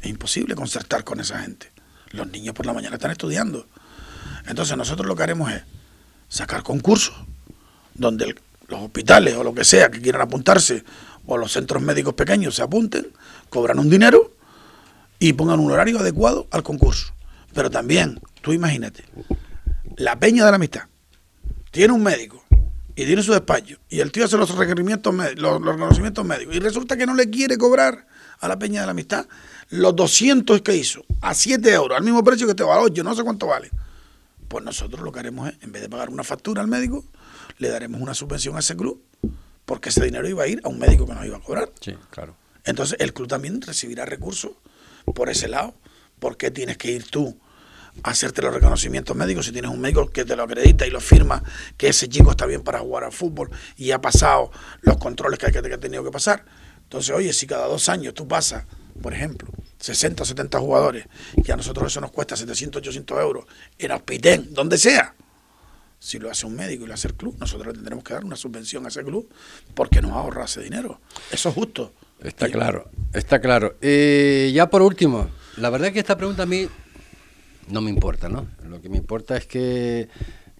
Es imposible concertar con esa gente. Los niños por la mañana están estudiando. Entonces nosotros lo que haremos es sacar concursos donde los hospitales o lo que sea que quieran apuntarse o los centros médicos pequeños se apunten, cobran un dinero y pongan un horario adecuado al concurso. Pero también, tú imagínate, la peña de la amistad tiene un médico y tiene su despacho y el tío hace los requerimientos los, los reconocimientos médicos y resulta que no le quiere cobrar a la peña de la amistad los 200 que hizo a 7 euros, al mismo precio que te va a 8, no sé cuánto vale. Pues nosotros lo que haremos es, en vez de pagar una factura al médico, le daremos una subvención a ese club, porque ese dinero iba a ir a un médico que nos iba a cobrar. Sí, claro. Entonces el club también recibirá recursos por ese lado. ¿Por qué tienes que ir tú hacerte los reconocimientos médicos si tienes un médico que te lo acredita y lo firma que ese chico está bien para jugar al fútbol y ha pasado los controles que, que, que ha tenido que pasar? Entonces, oye, si cada dos años tú pasas, por ejemplo, 60 o 70 jugadores, y a nosotros eso nos cuesta 700, 800 euros, en Hospitén, donde sea. Si lo hace un médico y lo hace el club, nosotros le tendremos que dar una subvención a ese club porque nos ahorra ese dinero. Eso es justo. Está claro, está claro. Eh, ya por último, la verdad es que esta pregunta a mí no me importa, ¿no? Lo que me importa es que,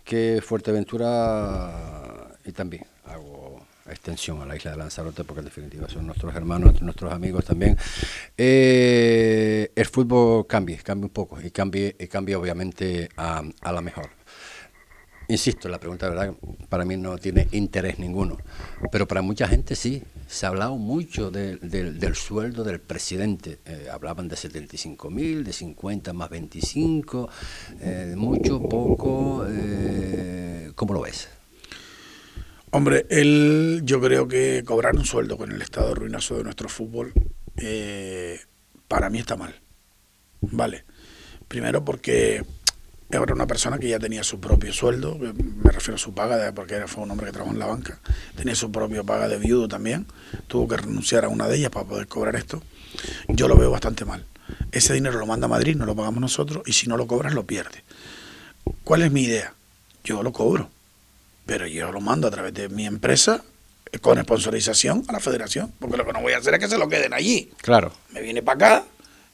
que Fuerteventura y también hago extensión a la isla de Lanzarote, porque en definitiva son nuestros hermanos, nuestros amigos también, eh, el fútbol cambie, cambie un poco y cambie, y cambie obviamente a, a la mejor. Insisto, la pregunta de verdad para mí no tiene interés ninguno, pero para mucha gente sí. Se ha hablado mucho de, de, del sueldo del presidente. Eh, hablaban de 75 mil, de 50 más 25, eh, mucho, poco. Eh, ¿Cómo lo ves? Hombre, él, yo creo que cobrar un sueldo con el estado ruinoso de nuestro fútbol, para mí está mal. Vale. Primero porque era una persona que ya tenía su propio sueldo, me refiero a su paga, porque era, fue un hombre que trabajó en la banca, tenía su propio paga de viudo también, tuvo que renunciar a una de ellas para poder cobrar esto. Yo lo veo bastante mal. Ese dinero lo manda a Madrid, no lo pagamos nosotros, y si no lo cobras, lo pierde. ¿Cuál es mi idea? Yo lo cobro, pero yo lo mando a través de mi empresa con sponsorización a la federación, porque lo que no voy a hacer es que se lo queden allí. Claro. Me viene para acá,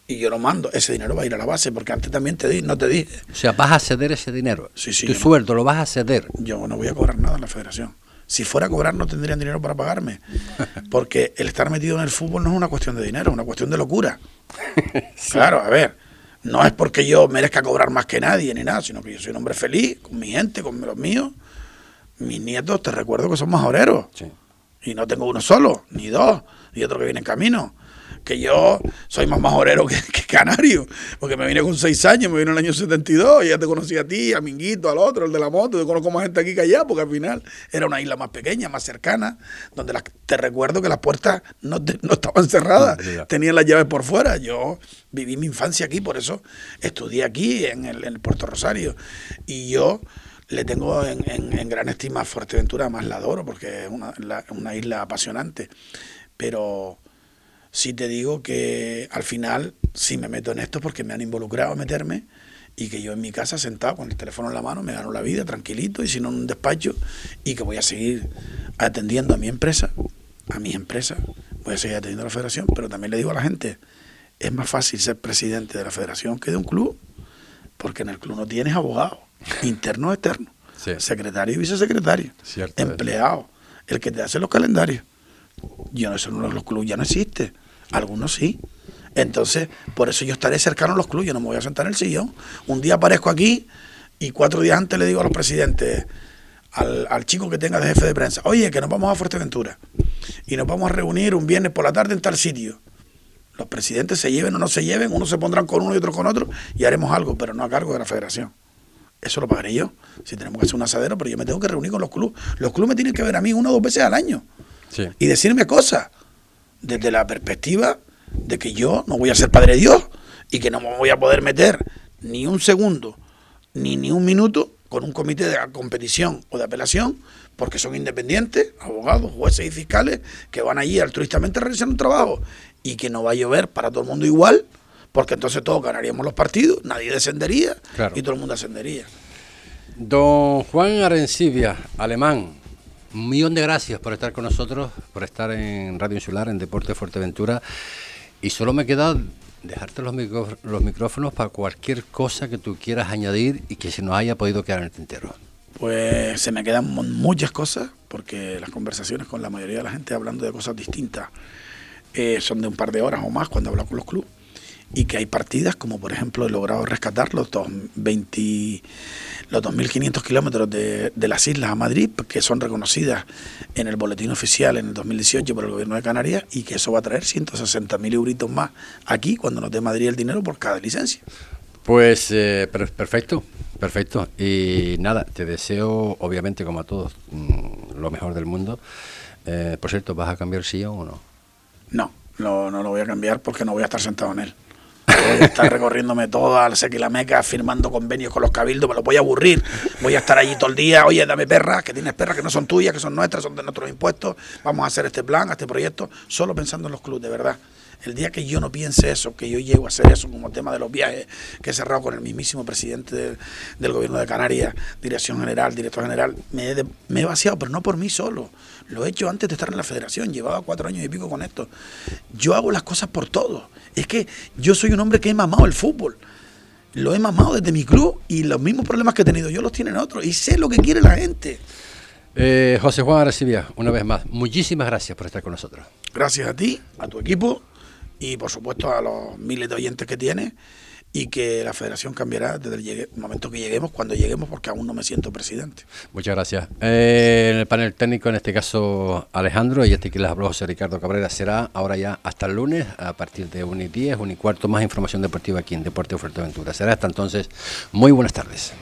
y yo lo mando. Ese dinero va a ir a la base, porque antes también te di, no te dije. O sea, vas a ceder ese dinero. Sí, sí, tu no- sueldo lo vas a ceder. Yo no voy a cobrar nada en la federación. Si fuera a cobrar no tendrían dinero para pagarme. [laughs] Porque el estar metido en el fútbol no es una cuestión de dinero, es una cuestión de locura. [laughs] Claro, a ver, no es porque yo merezca cobrar más que nadie ni nada, sino que yo soy un hombre feliz, con mi gente, con los míos. Mis nietos, te recuerdo que son majoreros. Sí. Y no tengo uno solo, ni dos, y otro que viene en camino. Que yo soy más majorero que, que canario, porque me vine con seis años, me vine en el año 72, y ya te conocí a ti, a Minguito, al otro, el de la moto, yo conozco más gente aquí que allá, porque al final era una isla más pequeña, más cercana, donde te recuerdo que las puertas no, te- no estaban cerradas, No, tenían las llaves por fuera. Yo viví mi infancia aquí, por eso estudié aquí, en el, en el Puerto Rosario, y yo le tengo en, en- en gran estima a Fuerteventura, más la adoro porque es una, la- una isla apasionante. Pero sí te digo que al final sí me meto en esto porque me han involucrado a meterme y que yo en mi casa sentado con el teléfono en la mano me gano la vida tranquilito y si no en un despacho y que voy a seguir atendiendo a mi empresa, a mi empresa, voy a seguir atendiendo a la federación, pero también le digo a la gente, es más fácil ser presidente de la federación que de un club, porque en el club no tienes abogado, [laughs] interno o externo, Sí. secretario y vicesecretario, Cierto es. empleado, el que te hace los calendarios. Yo no sé, uno de los clubes ya no existe, algunos sí. Entonces, por eso yo estaré cercano a los clubes, yo no me voy a sentar en el sillón. Un día aparezco aquí y cuatro días antes le digo a los presidentes, al, al chico que tenga de jefe de prensa, oye, que nos vamos a Fuerteventura y nos vamos a reunir un viernes por la tarde en tal sitio. Los presidentes se lleven o no se lleven, unos se pondrán con uno y otros con otro y haremos algo, pero no a cargo de la federación. Eso lo pagaré yo. Si tenemos que hacer un asadero, pero yo me tengo que reunir con los clubes. Los clubes me tienen que ver a mí una o dos veces al año Sí. y decirme cosas desde la perspectiva de que yo no voy a ser padre de Dios y que no me voy a poder meter ni un segundo ni ni un minuto con un comité de competición o de apelación porque son independientes, abogados, jueces y fiscales que van allí altruistamente a realizar un trabajo y que no va a llover para todo el mundo igual porque entonces todos ganaríamos los partidos, nadie descendería Claro. y todo el mundo ascendería. Don Juan Arencibia, alemán, un millón de gracias por estar con nosotros, por estar en Radio Insular, en Deporte Fuerteventura. Y solo me queda dejarte los, micrófonos para cualquier cosa que tú quieras añadir y que se nos haya podido quedar en el tintero. Pues se me quedan mu- muchas cosas, porque las conversaciones con la mayoría de la gente hablando de cosas distintas eh, son de un par de horas o más cuando hablo con los clubes. Y que hay partidas, como por ejemplo he logrado rescatar los, dos, 20, los 2.500 kilómetros de, de las islas a Madrid, que son reconocidas en el boletín oficial en el 2018 por el gobierno de Canarias, y que eso va a traer 160.000 euritos más aquí cuando nos dé Madrid el dinero por cada licencia. Pues eh, per- perfecto, perfecto. Y nada, te deseo, obviamente, como a todos, mm, lo mejor del mundo. Eh, por cierto, ¿vas a cambiar sillón o no? No, no, no lo voy a cambiar porque no voy a estar sentado en él. Estar recorriéndome toda la seca y la meca, firmando convenios con los cabildos, me los voy a aburrir. Voy a estar allí todo el día, oye, dame perras, que tienes perras que no son tuyas, que son nuestras, son de nuestros impuestos. Vamos a hacer este plan, este proyecto, solo pensando en los clubes, de verdad. El día que yo no piense eso, que yo llego a hacer eso como tema de los viajes, que he cerrado con el mismísimo presidente del, gobierno de Canarias, dirección general, director general, me he, me he vaciado, pero no por mí solo. Lo he hecho antes de estar en la federación, llevaba cuatro años y pico con esto. Yo hago las cosas por todo. Es que yo soy un hombre que he mamado el fútbol. Lo he mamado desde mi club y los mismos problemas que he tenido yo los tienen otros. Y sé lo que quiere la gente. Eh, José Juan Arencibia, una vez más, muchísimas gracias por estar con nosotros. Gracias a ti, a tu equipo y por supuesto a los miles de oyentes que tienes y que la federación cambiará desde el momento que lleguemos, cuando lleguemos, porque aún no me siento presidente. Muchas gracias. Eh, en el panel técnico, en este caso Alejandro, y este que les habló José Ricardo Cabrera, será ahora ya hasta el lunes, a partir de 1 y 10, 1 y cuarto, más información deportiva aquí en Deporte Fuerteventura. Será hasta entonces. Muy buenas tardes.